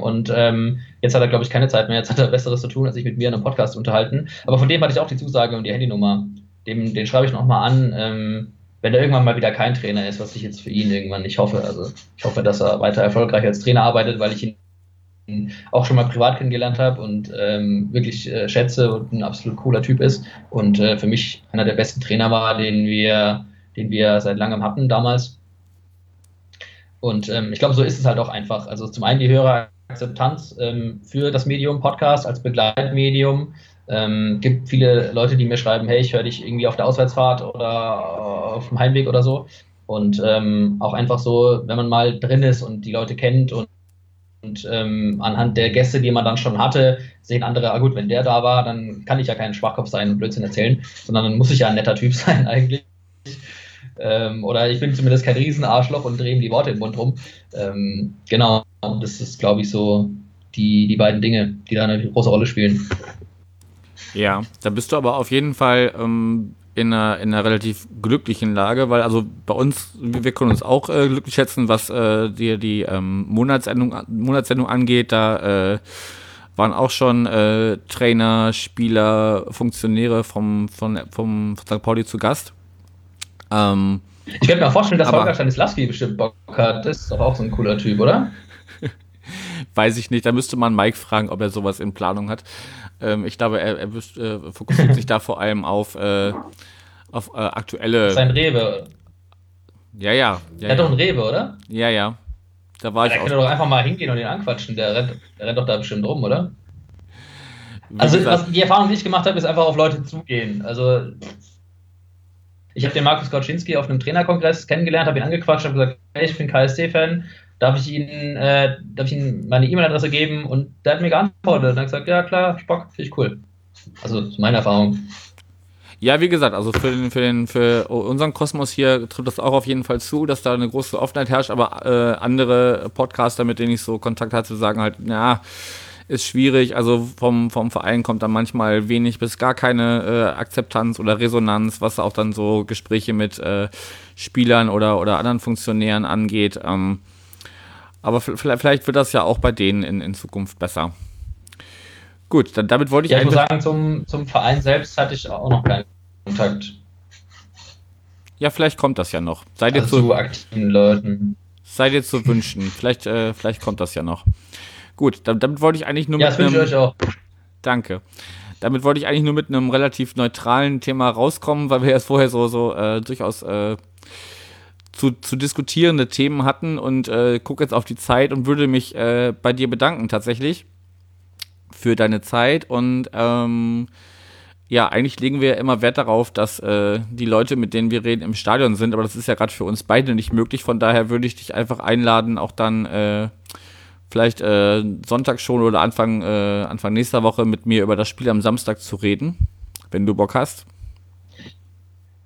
Und ähm, jetzt hat er, glaube ich, keine Zeit mehr. Jetzt hat er Besseres zu tun, als sich mit mir in einem Podcast unterhalten. Aber von dem hatte ich auch die Zusage und die Handynummer dem, den schreibe ich nochmal an, ähm, wenn er irgendwann mal wieder kein Trainer ist, was ich jetzt für ihn irgendwann nicht hoffe. Also ich hoffe, dass er weiter erfolgreich als Trainer arbeitet, weil ich ihn auch schon mal privat kennengelernt habe und ähm, wirklich äh, schätze und ein absolut cooler Typ ist und äh, für mich einer der besten Trainer war, den wir, den wir seit langem hatten damals. Und ähm, ich glaube, so ist es halt auch einfach. Also zum einen die höhere Akzeptanz ähm, für das Medium Podcast als Begleitmedium, ähm, gibt viele Leute, die mir schreiben, hey, ich höre dich irgendwie auf der Auswärtsfahrt oder auf dem Heimweg oder so. Und ähm, auch einfach so, wenn man mal drin ist und die Leute kennt und, und ähm, anhand der Gäste, die man dann schon hatte, sehen andere, ah gut, wenn der da war, dann kann ich ja kein Schwachkopf sein und Blödsinn erzählen, sondern dann muss ich ja ein netter Typ sein eigentlich. Ähm, oder ich bin zumindest kein Riesenarschloch und drehe ihm die Worte im Mund rum. Ähm, genau, das ist, glaube ich, so die, die beiden Dinge, die da eine große Rolle spielen. Ja, da bist du aber auf jeden Fall ähm, in, einer, in einer relativ glücklichen Lage, weil also bei uns, wir können uns auch äh, glücklich schätzen, was äh, die, die ähm, Monatssendung, Monatssendung angeht. Da äh, waren auch schon äh, Trainer, Spieler, Funktionäre vom, von, vom, St. Pauli zu Gast. Ähm, ich könnte mir vorstellen, dass Holger Stanislawski bestimmt Bock hat. Das ist doch auch so ein cooler Typ, oder? Weiß ich nicht. Da müsste man Mike fragen, ob er sowas in Planung hat. Ähm, ich glaube, er, er äh, fokussiert sich da vor allem auf, äh, auf äh, aktuelle. Sein Rewe. Ja, ja. ja er hat ja. doch ein Rewe, oder? Ja, ja. Da war ja, ich auch. doch einfach mal hingehen und ihn anquatschen. Der rennt, der rennt doch da bestimmt rum, oder? also, was, die Erfahrung, die ich gemacht habe, ist einfach auf Leute zugehen. Also, ich habe den Markus Kaczynski auf einem Trainerkongress kennengelernt, habe ihn angequatscht, habe gesagt, hey, ich bin KSC-Fan, darf ich Ihnen, äh, darf ich Ihnen meine E-Mail-Adresse geben? Und der hat mir geantwortet und hat gesagt, ja klar, Spock, finde ich cool. Also, das ist meine Erfahrung. Ja, wie gesagt, also für, den, für, den, für unseren Kosmos hier trifft das auch auf jeden Fall zu, dass da eine große Offenheit herrscht, aber äh, andere Podcaster, mit denen ich so Kontakt hatte, sagen halt, ja, ist schwierig. Also vom, vom Verein kommt dann manchmal wenig bis gar keine äh, Akzeptanz oder Resonanz, was auch dann so Gespräche mit äh, Spielern oder, oder anderen Funktionären angeht. Ähm, aber vielleicht wird das ja auch bei denen in, in Zukunft besser. Gut, dann damit wollte ich. Ja, ich muss sagen, zum, zum Verein selbst hatte ich auch noch keinen Kontakt. Ja, vielleicht kommt das ja noch. Seid also ihr zu, zu aktiven Leuten. Seid ihr zu wünschen. vielleicht, äh, vielleicht kommt das ja noch. Gut, damit, damit wollte ich eigentlich nur ja, mit. Ja, das wünsche ich euch auch. Danke. Damit wollte ich eigentlich nur mit einem relativ neutralen Thema rauskommen, weil wir ja vorher so, so äh, durchaus äh, zu, zu diskutierende Themen hatten und äh, gucke jetzt auf die Zeit und würde mich äh, bei dir bedanken tatsächlich für deine Zeit und ähm, ja, eigentlich legen wir ja immer Wert darauf, dass äh, die Leute, mit denen wir reden, im Stadion sind, aber das ist ja gerade für uns beide nicht möglich. Von daher würde ich dich einfach einladen, auch dann äh, vielleicht äh, Sonntag schon oder Anfang, äh, Anfang nächster Woche mit mir über das Spiel am Samstag zu reden, wenn du Bock hast.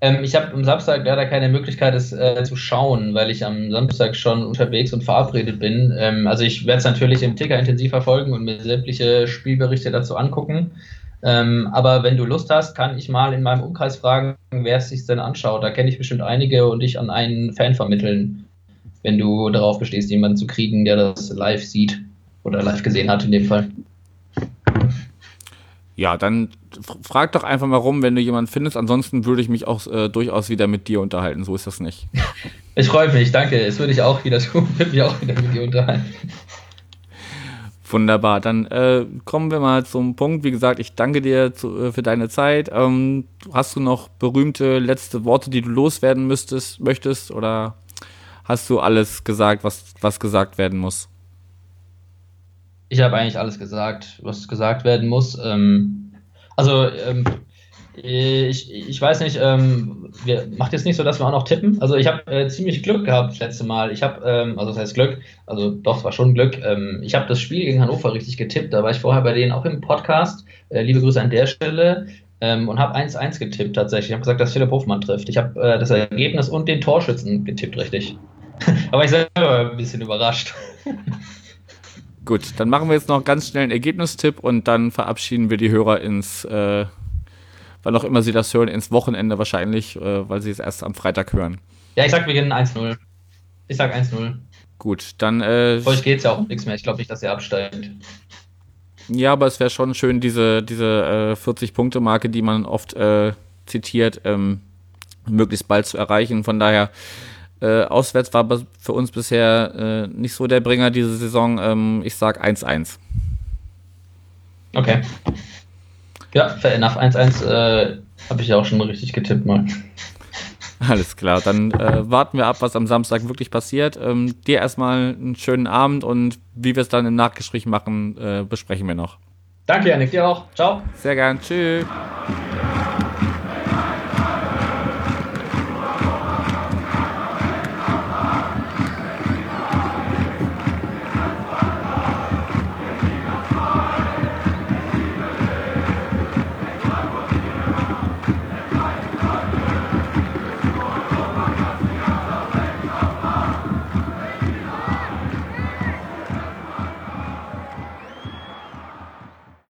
Ähm, ich habe am Samstag leider keine Möglichkeit, es äh, zu schauen, weil ich am Samstag schon unterwegs und verabredet bin. Ähm, also ich werde es natürlich im Ticker intensiv verfolgen und mir sämtliche Spielberichte dazu angucken. Ähm, aber wenn du Lust hast, kann ich mal in meinem Umkreis fragen, wer es sich denn anschaut. Da kenne ich bestimmt einige und dich an einen Fan vermitteln, wenn du darauf bestehst, jemanden zu kriegen, der das live sieht oder live gesehen hat in dem Fall. Ja, dann frag doch einfach mal rum, wenn du jemanden findest. Ansonsten würde ich mich auch äh, durchaus wieder mit dir unterhalten. So ist das nicht. Ich freue mich, danke. Es würde ich auch wieder tun. Ich würde mich auch wieder mit dir unterhalten. Wunderbar. Dann äh, kommen wir mal zum Punkt. Wie gesagt, ich danke dir zu, äh, für deine Zeit. Ähm, hast du noch berühmte letzte Worte, die du loswerden müsstest, möchtest? Oder hast du alles gesagt, was, was gesagt werden muss? Ich habe eigentlich alles gesagt, was gesagt werden muss. Ähm, also, ähm, ich, ich weiß nicht, ähm, wir, macht jetzt nicht so, dass wir auch noch tippen. Also ich habe äh, ziemlich Glück gehabt das letzte Mal. Ich habe, ähm, also das heißt Glück, also doch, es war schon Glück. Ähm, ich habe das Spiel gegen Hannover richtig getippt. Da war ich vorher bei denen auch im Podcast. Äh, liebe Grüße an der Stelle. Ähm, und habe 1-1 getippt tatsächlich. Ich habe gesagt, dass Philipp Hofmann trifft. Ich habe äh, das Ergebnis und den Torschützen getippt richtig. Aber ich selber ein bisschen überrascht. Gut, dann machen wir jetzt noch ganz schnell einen Ergebnistipp und dann verabschieden wir die Hörer ins, äh, wann auch immer sie das hören, ins Wochenende wahrscheinlich, äh, weil sie es erst am Freitag hören. Ja, ich sag, wir gehen 1-0. Ich sag 1-0. Gut, dann. Äh, Für euch geht's ja auch nichts mehr. Ich glaube nicht, dass ihr absteigt. Ja, aber es wäre schon schön, diese, diese äh, 40-Punkte-Marke, die man oft äh, zitiert, ähm, möglichst bald zu erreichen. Von daher äh, auswärts war für uns bisher äh, nicht so der Bringer diese Saison. Ähm, ich sag 1-1. Okay. Ja, fair enough. 1-1 äh, habe ich ja auch schon richtig getippt mal. Alles klar, dann äh, warten wir ab, was am Samstag wirklich passiert. Ähm, dir erstmal einen schönen Abend und wie wir es dann im Nachgespräch machen, äh, besprechen wir noch. Danke, Janik, dir auch. Ciao. Sehr gern. Tschüss.